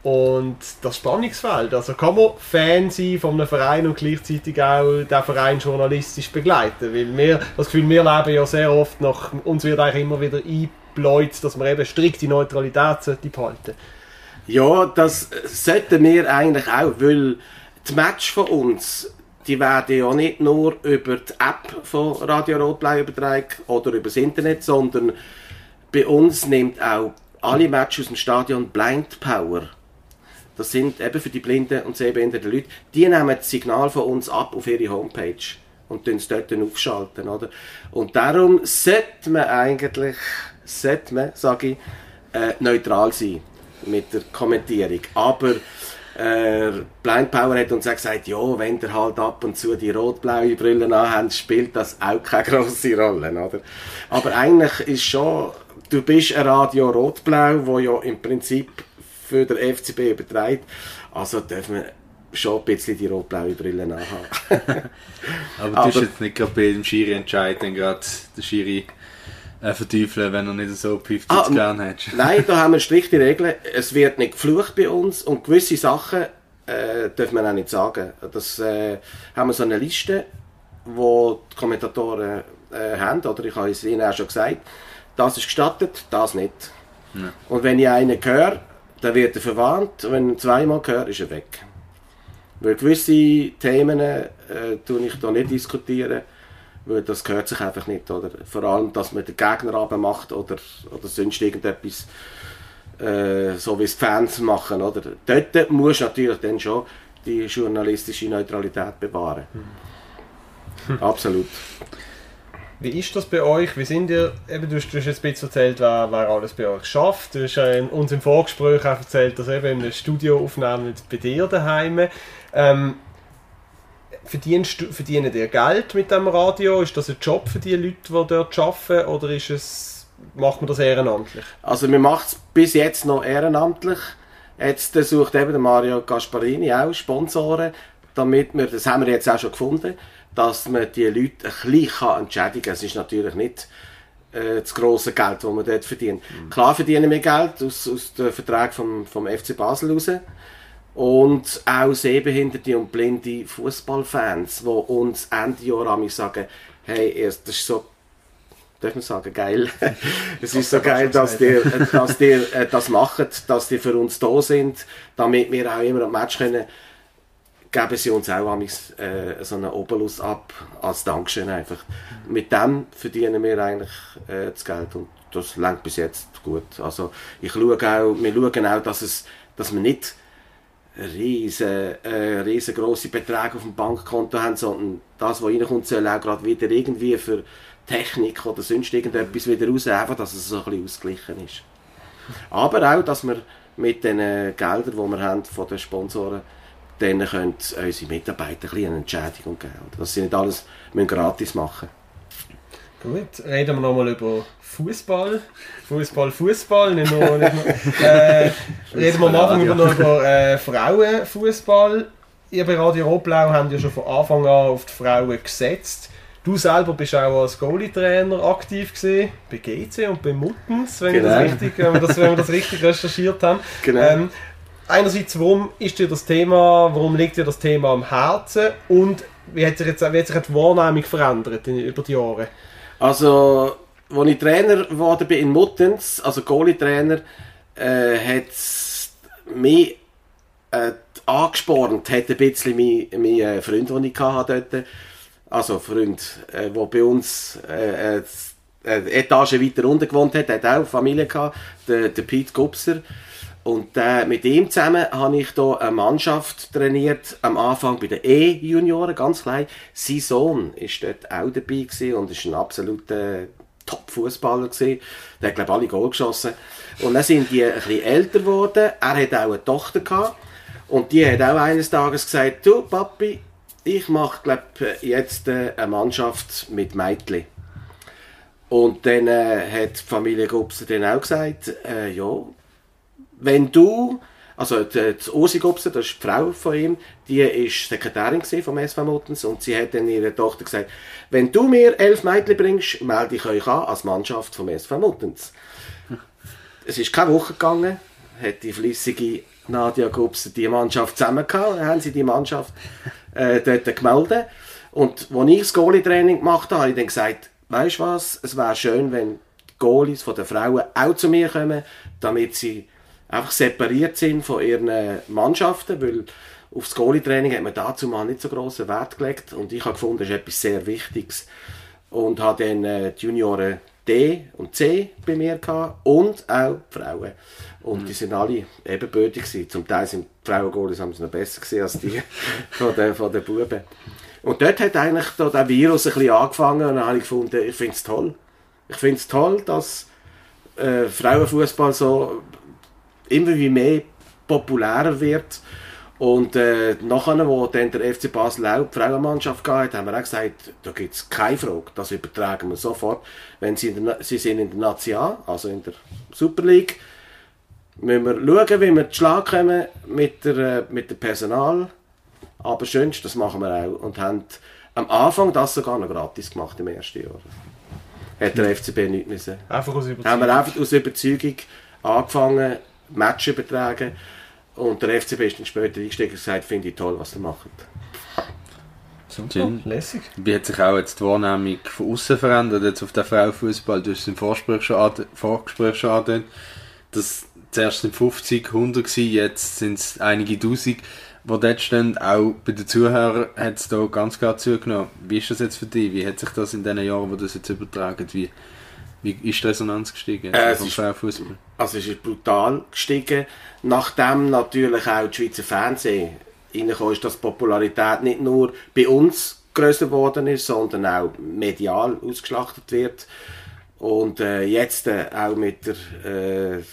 Und das Spannungsfeld, also kann man Fan sein von einem Verein und gleichzeitig auch den Verein journalistisch begleiten? Weil wir, das Gefühl, wir leben ja sehr oft nach, uns wird eigentlich immer wieder eingebläut, dass man eben strikte Neutralität sollte behalten Ja, das sollten wir eigentlich auch, weil die Match von uns, die werden ja nicht nur über die App von Radio Rotblau übertragen oder über das Internet, sondern bei uns nimmt auch alle Matches aus dem Stadion Blind Power. Das sind eben für die blinden und sehbehinderten Leute, die nehmen das Signal von uns ab auf ihre Homepage und tun es dort dann aufschalten, oder? Und darum sollte man eigentlich, sollte man, sage ich, äh, neutral sein mit der Kommentierung. Aber äh, Blind Power hat uns auch gesagt, ja, wenn ihr halt ab und zu die rot-blaue Brille anhabt, spielt das auch keine grosse Rolle, oder? Aber eigentlich ist schon, du bist ein Radio rot-blau, wo ja im Prinzip für den FCB überträgt, also dürfen wir schon ein bisschen die rot-blaue Brille anhaben. Aber du hast jetzt nicht gerade bei jedem Schiri entscheiden, gerade den Schiri äh, verteufeln, wenn er nicht so pfifft, Ah, ah, gern hättest. Nein, da haben wir strikte Regeln. Es wird nicht geflucht bei uns und gewisse Sachen äh, darf man auch nicht sagen. Das äh, haben wir so eine Liste, wo die Kommentatoren äh, haben, oder ich habe es ihnen auch schon gesagt, das ist gestattet, das nicht. Und wenn ich einen höre, dann wird er verwarnt, und wenn ich zweimal höre, ist er weg. Weil gewisse Themen äh, tue ich da nicht diskutieren, weil das gehört sich einfach nicht. Oder? Vor allem, dass man den Gegner macht oder, oder sonst irgendetwas, äh, so wie es die Fans machen. Oder? Dort muss natürlich dann schon die journalistische Neutralität bewahren. Absolut. Wie ist das bei euch? Wie sind ihr, eben, du hast, du hast jetzt ein bisschen erzählt, wer, wer alles bei euch schafft. Du hast äh, uns im Vorgespräch auch erzählt, dass eben in einem Studio aufnehmen bei dir daheim. Ähm, verdienst verdienen ihr Geld mit dem Radio? Ist das ein Job für die Leute, die dort arbeiten? Oder ist es, macht man das ehrenamtlich? Also wir machen es bis jetzt noch ehrenamtlich. Jetzt äh, sucht eben Mario Gasparini auch Sponsoren, damit wir, das haben wir jetzt auch schon gefunden, dass man die Leute ein bisschen entschädigen kann. Es ist natürlich nicht äh, das grosse Geld, das man dort verdient. Klar verdienen wir Geld aus, aus dem Vertrag vom, vom FC Basel raus. Und auch sehbehinderte und blinde Fußballfans, die uns Ende Jahr einmal sagen, hey, das ist so darf man sagen, geil. es ist so geil, dass ihr, dass ihr äh, das macht, dass die für uns da sind, damit wir auch immer am Match können, geben sie uns auch einmal, äh, so einen Obolus ab, als Dankeschön einfach. Mit dem verdienen wir eigentlich äh, das Geld und das langt bis jetzt gut. Also ich schaue auch, wir schauen auch, dass, es, dass wir nicht riesen, äh, riesengroße Beträge auf dem Bankkonto haben, sondern das, was reinkommt, soll auch gerade wieder irgendwie für Technik oder sonst irgendetwas wieder raus, einfach, dass es so ein bisschen ausgeglichen ist. Aber auch, dass wir mit den äh, Geldern, die wir haben von den Sponsoren, dann können unsere Mitarbeiter ein bisschen eine Entschädigung geben. Dass sie nicht alles müssen gratis machen Gut, reden wir nochmal über Fußball. Fußball, Fußball, nicht nur. Nicht nur äh, reden wir am Anfang über, noch über äh, Frauenfußball. Ihr bei Radio Rotblau habt ja schon von Anfang an auf die Frauen gesetzt. Du selber bist auch als Goalie-Trainer aktiv gewesen, bei GC und bei Muttens, wenn, wir, das Genau. richtig, wenn, wir, das, wenn wir das richtig recherchiert haben. Genau. Ähm, einerseits, warum ist dir das Thema, warum liegt dir das Thema am Herzen und wie hat sich jetzt wie hat sich die Wahrnehmung verändert in, über die Jahre? Also, als ich Trainer geworden in Muttens, also Goalie-Trainer, äh, hat es mich äh, angespornt, hat ein bisschen mein, mein äh, Freund, den ich hatte dort, also Freund, äh, der bei uns äh, äh, Etage weiter unten gewohnt hat, hat auch Familie gehabt, der, der Pete Gubser. Und äh, mit ihm zusammen habe ich hier eine Mannschaft trainiert, am Anfang bei den E-Junioren, ganz klein. Sein Sohn war dort auch dabei und ist ein absoluter Top-Fußballer. Der hat, glaube alle Goal geschossen. Und dann sind die ein bisschen älter geworden. Er hat auch eine Tochter gehabt. Und die hat auch eines Tages gesagt, du Papi, ich mache, glaube jetzt äh, eine Mannschaft mit Mädchen. Und dann äh, hat die Familie Gubser dann auch gesagt, äh, ja, wenn du, also die, die Ursi Gubser, das ist die Frau von ihm, die ist Sekretärin vom SV Muttens und sie hat dann ihrer Tochter gesagt, wenn du mir elf Mädchen bringst, melde ich euch an als Mannschaft vom SV Muttens. Es ist keine Woche gegangen, hat die flüssige Nadia Gubser die Mannschaft zusammen gehabt, haben sie die Mannschaft äh, dort gemeldet. Und als ich das Goalie-Training gemacht habe, habe ich dann gesagt, weißt du was, es wäre schön, wenn die Goalies von den Frauen auch zu mir kommen, damit sie einfach separiert sind von ihren Mannschaften, weil aufs Goalie-Training hat man dazu mal nicht so grossen Wert gelegt und ich habe gefunden, das ist etwas sehr Wichtiges und habe dann äh, die Junioren D und C bei mir gehabt und auch die Frauen. Und die sind alle ebenbürtig gewesen. Zum Teil sind die Frauengoalies haben sie noch besser gesehen als die von den, von den Buben. Und dort hat eigentlich da der Virus ein bisschen angefangen und dann habe ich gefunden, ich finde es toll. Ich finde es toll, dass äh, Frauenfußball so immer wie mehr populärer wird. Und äh, nachher, wo dann der FC Basel auch die Frauenmannschaft gehabt haben wir auch gesagt, da gibt es keine Frage, das übertragen wir sofort. Wenn sie, in der, sie sind in der National, also in der Super League, müssen wir schauen, wie wir zu Schlag kommen mit der, äh, mit dem Personal. Aber schönst, das machen wir auch. Und haben am Anfang das sogar noch gratis gemacht im ersten Jahr. Hat der FCB nicht müssen. Einfach aus Haben Überzeugung. wir einfach aus Überzeugung angefangen, Match übertragen. Und der FCB ist dann später eingestiegen und gesagt, finde ich toll, was ihr macht. Gin. Lässig. Wie hat sich auch jetzt die Wahrnehmung von außen verändert, jetzt auf den Frauenfußball? Du hast es im Vorgespräch schon, ande- Vorgespräch schon angedeutet, dass zuerst sind 50, 100 gewesen, jetzt sind es einige Tausend, die dort stehen. Auch bei den Zuhörern hat es da ganz klar zugenommen. Wie ist das jetzt für dich? Wie hat sich das in den Jahren, wo du das jetzt übertragen, wie, wie ist die Resonanz gestiegen Äh, es vom ist- Frauenfußball? Also es ist brutal gestiegen. Nachdem natürlich auch das Schweizer Fernsehen reingekommen ist, dass die Popularität nicht nur bei uns größer geworden ist, sondern auch medial ausgeschlachtet wird. Und äh, jetzt äh, auch mit der äh,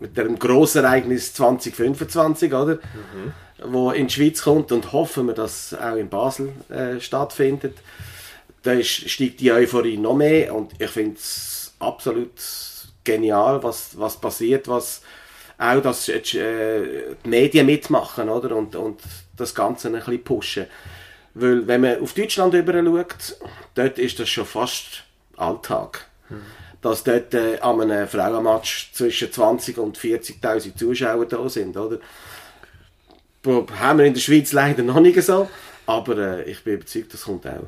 mit dem Grossereignis 2025, oder? Wo in die Schweiz kommt und hoffen wir, dass es auch in Basel äh, stattfindet. Da steigt die Euphorie noch mehr und ich finde es absolut genial, was, was passiert, was auch dass äh, die Medien mitmachen oder? Und, und das Ganze ein bisschen pushen. Weil wenn man auf Deutschland schaut, dort ist das schon fast Alltag. Dass dort äh, an einem Frauenmatch zwischen 20 und 40'000 Zuschauer da sind, oder? Bo- Haben wir in der Schweiz leider noch nicht so, aber äh, ich bin überzeugt, das kommt auch.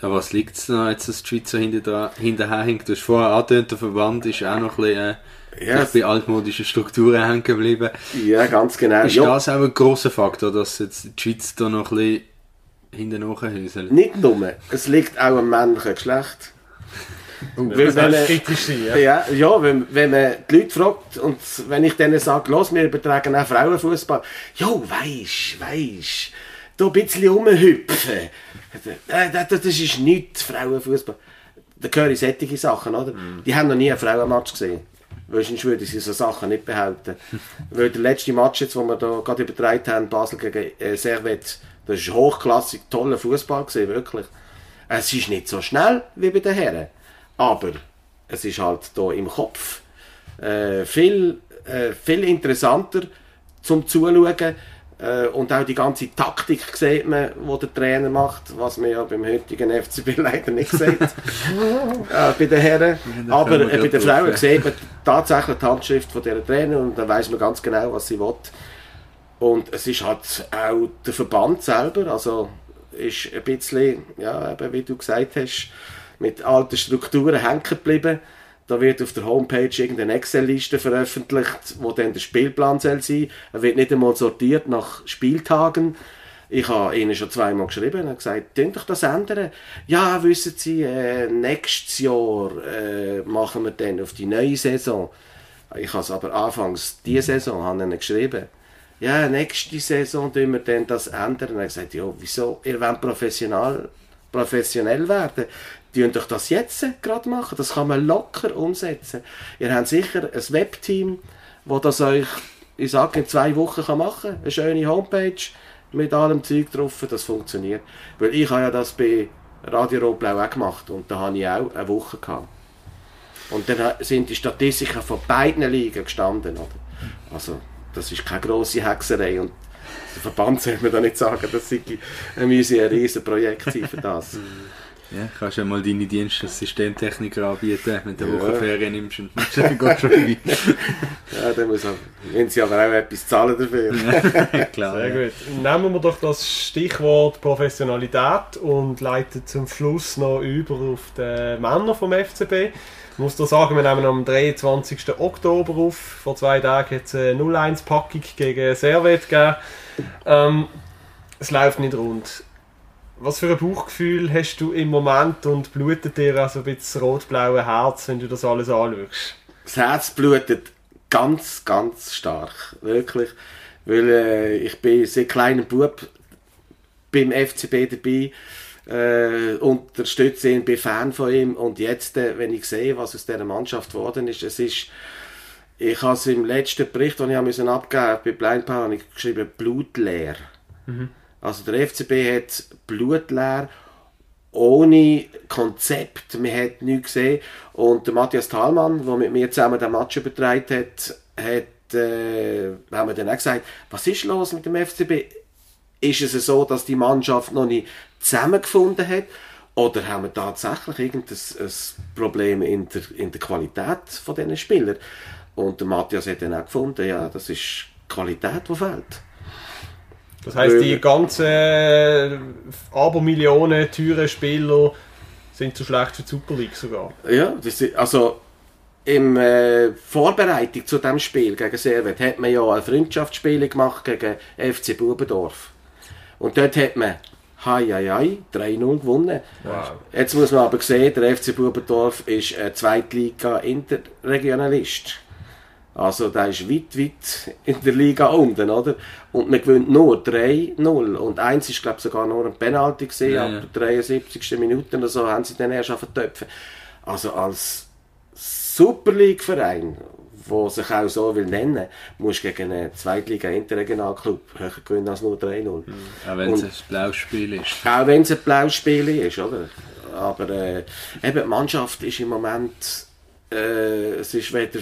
Aber was liegt es noch jetzt, dass die Schweiz so hinter- hinterherhinkt? Du hast vorher angetönt, der Verband ist auch noch ein bisschen äh, Ja, bei altmodischen Strukturen hängen geblieben. Ja, ganz genau. Ist Ja, das auch ein grosser Faktor, dass jetzt die Schweiz da noch ein bisschen hinten nachhäuselt? Nicht nur, es liegt auch am männlichen Geschlecht. Weil Das wenn, man- ja. ja, ja wenn, wenn man die Leute fragt und wenn ich denen sage, los, wir übertragen auch Frauenfußball, jo, weisst, weisst, da ein bisschen rumhüpfen, das, das ist nichts Frauenfußball. Da höre ich solche Sachen, oder? Die haben noch nie einen Frauenmatch gesehen. Sonst würden sie so Sachen nicht behaupten. Weil der letzte Match, jetzt, den wir da gerade übertragen haben, Basel gegen äh, Servet, das ist hochklassig, toller Fußball gesehen, wirklich. Es ist nicht so schnell wie bei den Herren, aber es ist halt da im Kopf äh, viel, äh, viel interessanter zum Zuschauen. Äh, und auch die ganze Taktik sieht man, die der Trainer macht, was man ja beim heutigen FCB leider nicht sieht. äh, bei den Herren. Aber äh, bei den Frauen drauf, sieht man tatsächlich die Handschrift von dieser Trainer und dann weiß man ganz genau, was sie will. Und es ist halt auch der Verband selber, also ist ein bisschen, ja, eben, wie du gesagt hast, mit alten Strukturen hängen geblieben. Da wird auf der Homepage irgendeine Excel-Liste veröffentlicht, wo dann der Spielplan soll sein. Er wird nicht einmal sortiert nach Spieltagen. Ich habe ihnen schon zweimal geschrieben und gesagt, könnt doch das ändern. Ja, wissen Sie, äh, nächstes Jahr äh, machen wir dann auf die neue Saison. Ich habe es aber anfangs diese Saison habe ihnen geschrieben. Ja, nächste Saison tun wir dann das ändern. Und er hat gesagt, ja, wieso? Ihr wollt professional, professionell werden. Tun doch das jetzt gerade machen. Das kann man locker umsetzen. Ihr habt sicher ein Webteam, wo das euch, ich sage, in zwei Wochen kann machen kann. Eine schöne Homepage mit allem Zeug drauf, das funktioniert. Weil ich habe ja das bei Radio Rotblau auch gemacht und da habe ich auch eine Woche gehabt. Und dann sind die Statistiken von beiden Ligen gestanden. Oder? Also, das ist keine grosse Hexerei. Und der Verband soll mir da nicht sagen, das sei ein riesen Projekt für das. Ja, kannst ja mal deine Dienste als Systemtechniker anbieten, wenn du eine Ja. Woche Ferien nimmst und dann gehst du vorbei. Ja, dann muss auch, wenn sie aber auch etwas zahlen dafür. Klar. Sehr ja. gut. Nehmen wir doch das Stichwort Professionalität und leiten zum Schluss noch über auf die Männer vom FCB. Ich muss da sagen, wir nehmen am 23. Oktober auf. Vor zwei Tagen hat es eine 0-1-Packung gegen Servet gegeben. Ähm, es läuft nicht rund. Was für ein Bauchgefühl hast du im Moment und blutet dir also ein bisschen das rot-blaue Herz, wenn du das alles anschaust? das Herz blutet ganz, ganz stark. Wirklich. Weil äh, ich bin seit kleinem Bub beim FCB dabei, äh, unterstütze ihn, bin Fan von ihm und jetzt, äh, wenn ich sehe, was aus dieser Mannschaft geworden ist, es ist ich habe es im letzten Bericht, den ich musste abgeben bei Blind Power, habe ich geschrieben, blutleer. Also der FCB hat blutleer, ohne Konzept. Man hat nichts gesehen. Und der Matthias Thalmann, der mit mir zusammen den Match übertragen hat, hat äh, haben wir dann auch gesagt, was ist los mit dem FCB? Ist es so, dass die Mannschaft noch nicht zusammengefunden hat? Oder haben wir tatsächlich irgendein ein Problem in der, in der Qualität von diesen Spielern? Und der Matthias hat dann auch gefunden, ja, das ist die Qualität, die fehlt. Das heisst, die ganzen äh, Abermillionen teuren Spieler sind zu schlecht für die Super League sogar. Ja, das, ist- also im äh, Vorbereitung zu dem Spiel gegen Servet hat man ja ein Freundschaftsspiel gemacht gegen FC Bubendorf. Und dort hat man hei, hei, hei, 3-0 gewonnen. Wow. Jetzt muss man aber sehen, der FC Bubendorf ist ein Zweitliga-Interregionalist. Also der ist weit, weit in der Liga unten, oder? Und man gewinnt nur 3-0. Und eins ist, glaube ich, sogar nur ein Penalty gesehen, Ja, ab ja. der 73. Minute oder so haben sie dann erst vertöpfen. Also als Super League-Verein, der sich auch so will nennen, muss gegen einen Zweitliga-Interregionalclub höher gewinnen als nur 3-0. Auch wenn es ein blaues Spiel ist. Auch wenn es ein blaues Spiel ist, oder? Aber äh, eben, die Mannschaft ist im Moment, äh, es ist weder,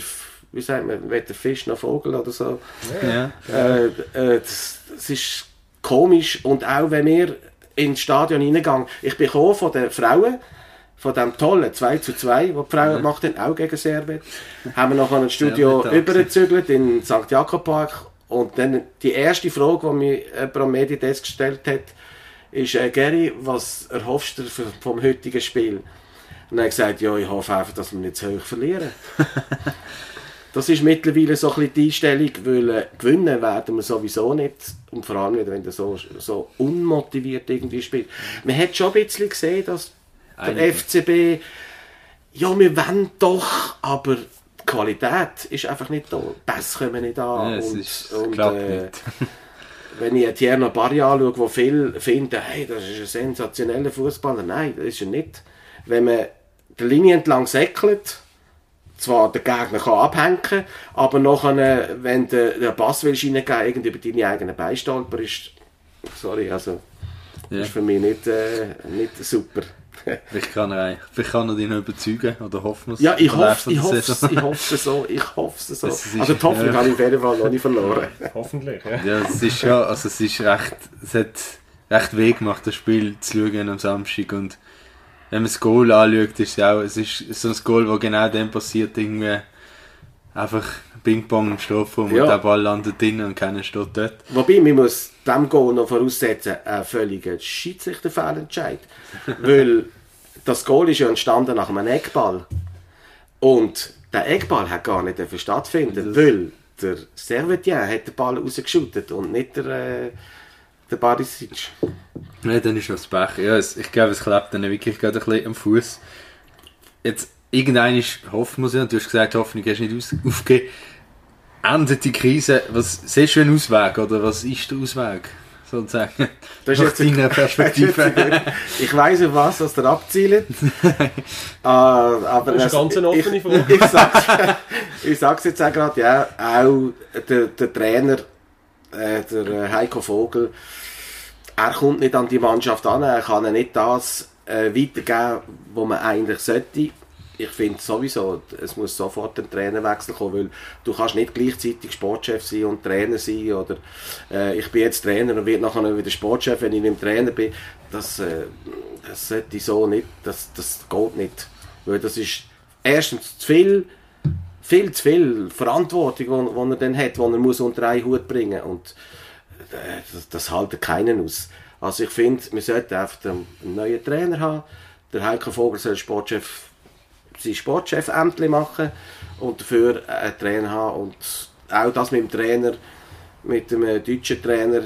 wie sagt man, weder Fisch noch Vogel oder so. Ja. Äh, äh, das, das ist komisch und auch wenn wir ins Stadion reingehen, ich bin von den Frauen, von dem tollen 2 zu 2, wo die Frauen gemacht haben, auch gegen Servet, haben wir noch ein Studio übergezügelt in St. Jakob Park und dann die erste Frage, die mir jemand am Medidesk gestellt hat, ist, äh, Gary, was erhoffst du vom heutigen Spiel? Und er hat gesagt, ja, ich hoffe einfach, dass wir nicht zu hoch verlieren. Das ist mittlerweile so ein bisschen die Einstellung, weil äh, gewinnen werden wir sowieso nicht. Und vor allem nicht, wenn du so, so unmotiviert irgendwie spielst. Man hat schon ein bisschen gesehen, dass der Einige. FCB, ja, wir wollen doch, aber die Qualität ist einfach nicht da. Das kommen nicht an. Ja, es und, ist- und, klappt äh, nicht. wenn ich Tierno Barry anschaue, wo viele finden, hey, das ist ein sensationeller Fußballer. Nein, das ist er nicht. Wenn man die Linie entlang säckelt, zwar der Gegner kann abhängen, aber nachher, wenn du den Pass willst reingeben, irgendwie über deine eigenen Beine stolper, ist, sorry, also, Ja. ist für mich nicht, äh, nicht super. Vielleicht kann er, vielleicht kann er dich noch überzeugen, oder hoffen wir es. Ja, ich hoffe, ich läuft hoffe, es, ich hoffe es so, ich hoffe es so. Also die Hoffnung ja. habe ich auf jeden Fall noch nicht verloren. Hoffentlich, ja. Ja, es ist ja, also es ist recht, es hat recht weh gemacht, das Spiel zu schauen am Samstag und wenn man das Goal anschaut, ist es auch, es ist so ein Goal, wo genau dann passiert, irgendwie einfach Ping-Pong im Strafraum Ja. und der Ball landet drin und keiner steht dort. Wobei, man muss dem Goal noch voraussetzen, ein völliger Schiedsrichterfehlentscheid. Weil das Goal ist ja entstanden nach einem Eckball. Und der Eckball hat gar nicht stattfinden, weil der Servetien hat den Ball rausgeschüttet und nicht der, äh, der Barisic. Ja, dann ist das Pech. Ja, es, ich glaube, es klappt dann wirklich gerade ein bisschen am Fuß. Jetzt, irgendein ist, hoffen wir es ja, du hast gesagt, Hoffnung hast du nicht aufgegeben. Endet die Krise, was siehst du einen Ausweg, oder was ist der Ausweg, sozusagen? Das ist Nach deiner Perspektive. Ich weiss auf was, was der abzielt. äh, aber Das ist eine ganz eine offene ich, Frage. Ich, ich, sag's, ich sag's jetzt auch gerade, ja, auch der, der Trainer, äh, der äh, Heiko Vogel, er kommt nicht an die Mannschaft an, er kann nicht das äh, weitergeben, was man eigentlich sollte. Ich finde sowieso, es muss sofort ein Trainerwechsel kommen, weil du kannst nicht gleichzeitig Sportchef sein und Trainer sein oder äh, ich bin jetzt Trainer und werde nachher wieder Sportchef, wenn ich nicht Trainer bin. Das, äh, das sollte so nicht, das, das geht nicht. Weil das ist erstens zu viel, viel zu viel Verantwortung, die er dann hat, die er muss unter einen Hut bringen und äh, das, das halten keinen aus. Also ich finde, wir sollten einfach einen neuen Trainer haben. Der Heiko Vogel soll Sportchef, sein Sportchef-Ämtli machen und dafür einen Trainer haben. Und auch das mit dem Trainer, mit dem äh, deutschen Trainer,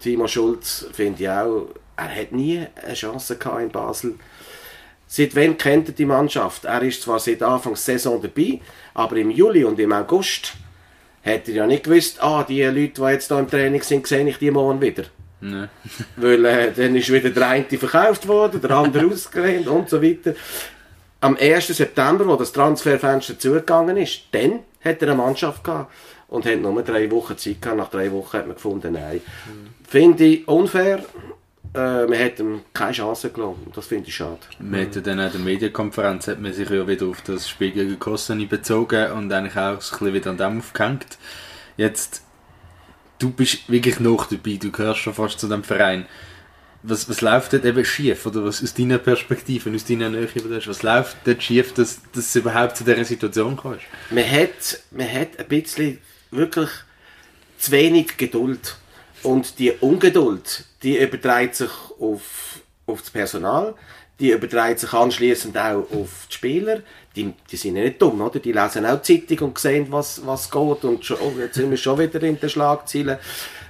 Timo Schulz, finde ich auch, er hat nie eine Chance gehabt in Basel. Seit wann kennt er die Mannschaft? Er ist zwar seit Anfang der Saison dabei, aber im Juli und im August hat er ja nicht gewusst, ah, die Leute, die jetzt hier im Training sind, sehe ich die morgen wieder. Nein. Weil äh, dann ist wieder der eine verkauft worden, der andere ausgelehnt und so weiter. Am 1. September, wo das Transferfenster zugegangen ist, dann hat er eine Mannschaft gehabt und hat nur drei Wochen Zeit gehabt. Nach drei Wochen hat man gefunden, nein. Finde ich unfair. Äh, man hat ihm keine Chance gelassen. Das finde ich schade. Man hat dann an der Medienkonferenz hat man sich ja wieder auf das Spiel gegen Kossani bezogen und eigentlich auch ein bisschen wieder an dem aufgehängt. Jetzt, du bist wirklich noch dabei, du gehörst schon fast zu dem Verein. Was, was läuft dort eben schief? Oder was aus deiner Perspektive, aus deiner Nähe, hast, was läuft dort schief, dass, dass es überhaupt zu dieser Situation kommt? man hat, man hat ein bisschen wirklich zu wenig Geduld. Und die Ungeduld, die überträgt sich auf, auf das Personal, die überträgt sich anschließend auch auf die Spieler. Die, die sind ja nicht dumm, oder? Die lesen auch die Zeitung und sehen, was, was geht. Und schon, oh, jetzt sind wir schon wieder in den Schlagzeilen.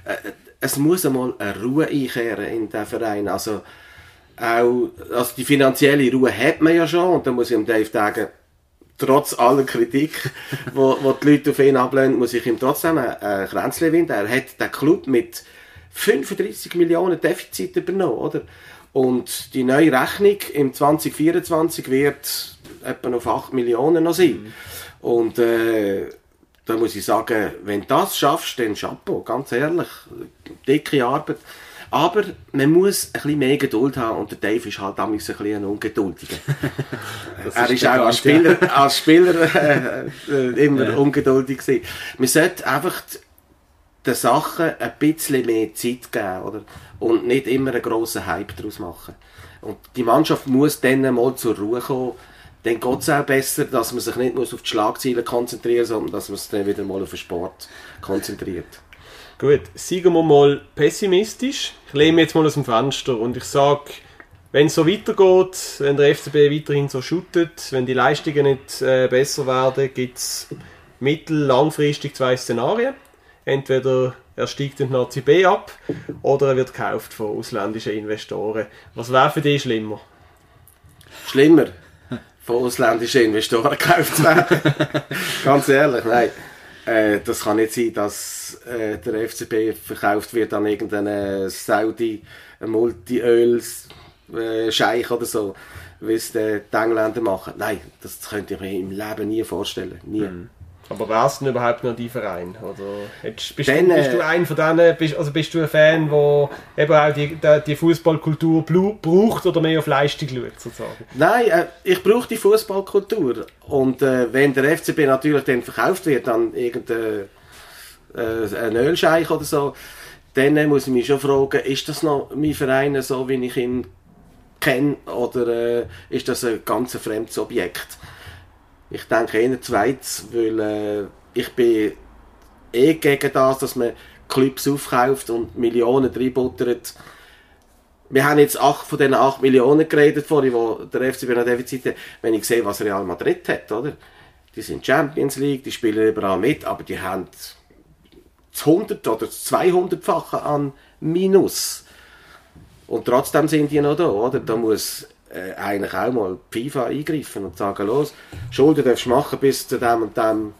Äh, es muss einmal eine Ruhe einkehren in den Verein. Also, auch, also die finanzielle Ruhe hat man ja schon. Und da muss ich dem Dave sagen, trotz aller Kritik, wo, wo die Leute auf ihn ablehnen, muss ich ihm trotzdem ein, Kränzchen winden. Er hat den Club mit 35 Millionen Defizit übernommen, oder? Und die neue Rechnung im 2024 wird etwa auf 8 Millionen noch sein. Und äh, da muss ich sagen, wenn du das schaffst, dann Chapeau, ganz ehrlich, dicke Arbeit. Aber man muss ein bisschen mehr Geduld haben und der Dave ist halt damals ein bisschen ein Ungeduldiger. er ist auch als Spieler, als Spieler äh, äh, immer ungeduldig gewesen. Man sollte einfach den Sachen ein bisschen mehr Zeit geben, oder? Und nicht immer einen grossen Hype daraus machen. Und die Mannschaft muss dann mal zur Ruhe kommen. Dann geht es auch besser, dass man sich nicht muss auf die Schlagzeilen konzentrieren muss, sondern dass man sich dann wieder mal auf den Sport konzentriert. Gut, seien wir mal pessimistisch. Ich lehne mich jetzt mal aus dem Fenster und ich sage, wenn es so weitergeht, wenn der FCB weiterhin so shootet, wenn die Leistungen nicht äh, besser werden, gibt es mittel-, langfristig zwei Szenarien. Entweder er steigt in den ACB ab oder er wird gekauft von ausländischen Investoren. Was wäre für dich schlimmer? Schlimmer, von ausländischen Investoren gekauft zu werden. Ganz ehrlich, nein. Äh, das kann nicht sein, dass äh, der FCB verkauft wird an irgendeinen Saudi Multi-Öl-Scheich oder so, wie es die Engländer machen. Nein, das könnte ich mir im Leben nie vorstellen. Nie. Aber wär's denn überhaupt noch dein Verein? Oder bist, Dann, du, bist äh, du ein von denen, bist, also bist du ein Fan, der eben auch die, die, Fußballkultur braucht oder mehr auf Leistung schaut, sozusagen? Nein, äh, ich brauche die Fußballkultur. Und äh, wenn der FCB natürlich dann verkauft wird an irgendeinen äh, Ölscheich oder so, dann äh, muss ich mich schon fragen, ist das noch mein Verein so, wie ich ihn kenne, oder äh, ist das ein ganz fremdes Objekt? Ich denke eher zweites, weil äh, ich bin eh gegen das, dass man Clubs aufkauft und Millionen reinbuttert. Wir haben jetzt acht von diesen 8 Millionen geredet vorhin, wo der FCB noch Defizit hat. Wenn ich sehe, was Real Madrid hat, oder? Die sind Champions League, die spielen überall mit, aber die haben das 100 oder das 200-fache an Minus. Und trotzdem sind die noch da, oder? Da muss äh, eigentlich auch mal die FIFA eingreifen und sagen, los, Schulden darfst du machen bis zu dem und dem,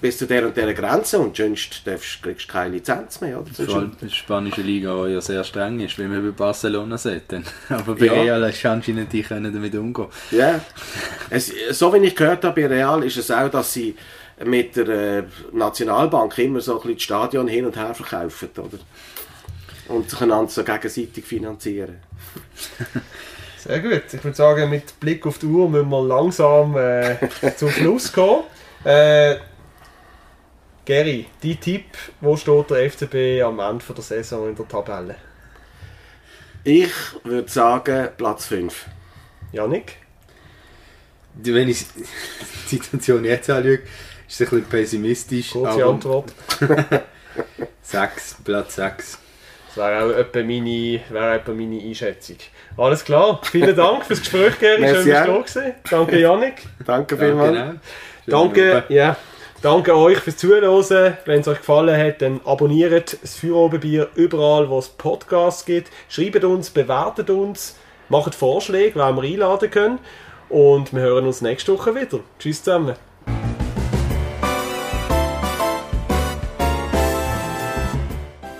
bis zu der und der Grenze und sonst darfst, kriegst du keine Lizenz mehr, oder? Vor allem die spanische Liga auch ja sehr streng ist, wie man bei Barcelona sieht. dann. Aber bei Ja. Real ist anscheinend die können damit umgehen. Ja. Es, so wie ich gehört habe, bei Real ist es auch, dass sie mit der äh, Nationalbank immer so ein bisschen das Stadion hin und her verkaufen, oder? Und sich einander so gegenseitig finanzieren. Sehr gut. Ich würde sagen, mit Blick auf die Uhr müssen wir langsam äh, zum Schluss kommen. Äh, Gary, dein Tipp, wo steht der FCB am Ende der Saison in der Tabelle? Ich würde sagen, Platz 5. Janik? Wenn ich die Situation jetzt anschaue, ist es ein bisschen pessimistisch. Kurze Antwort. 6, Platz 6. Das wäre auch etwa meine, wäre etwa meine Einschätzung. Alles klar. Vielen Dank fürs Gespräch, Gary. Schön, dass du auch. da. Danke, Janik. Danke vielmals. Danke, ja. Danke euch fürs Zuhören. Wenn es euch gefallen hat, dann abonniert das Feuerobenbier überall, wo es Podcasts gibt. Schreibt uns, bewertet uns, macht Vorschläge, wen wir einladen können. Und wir hören uns nächste Woche wieder. Tschüss zusammen.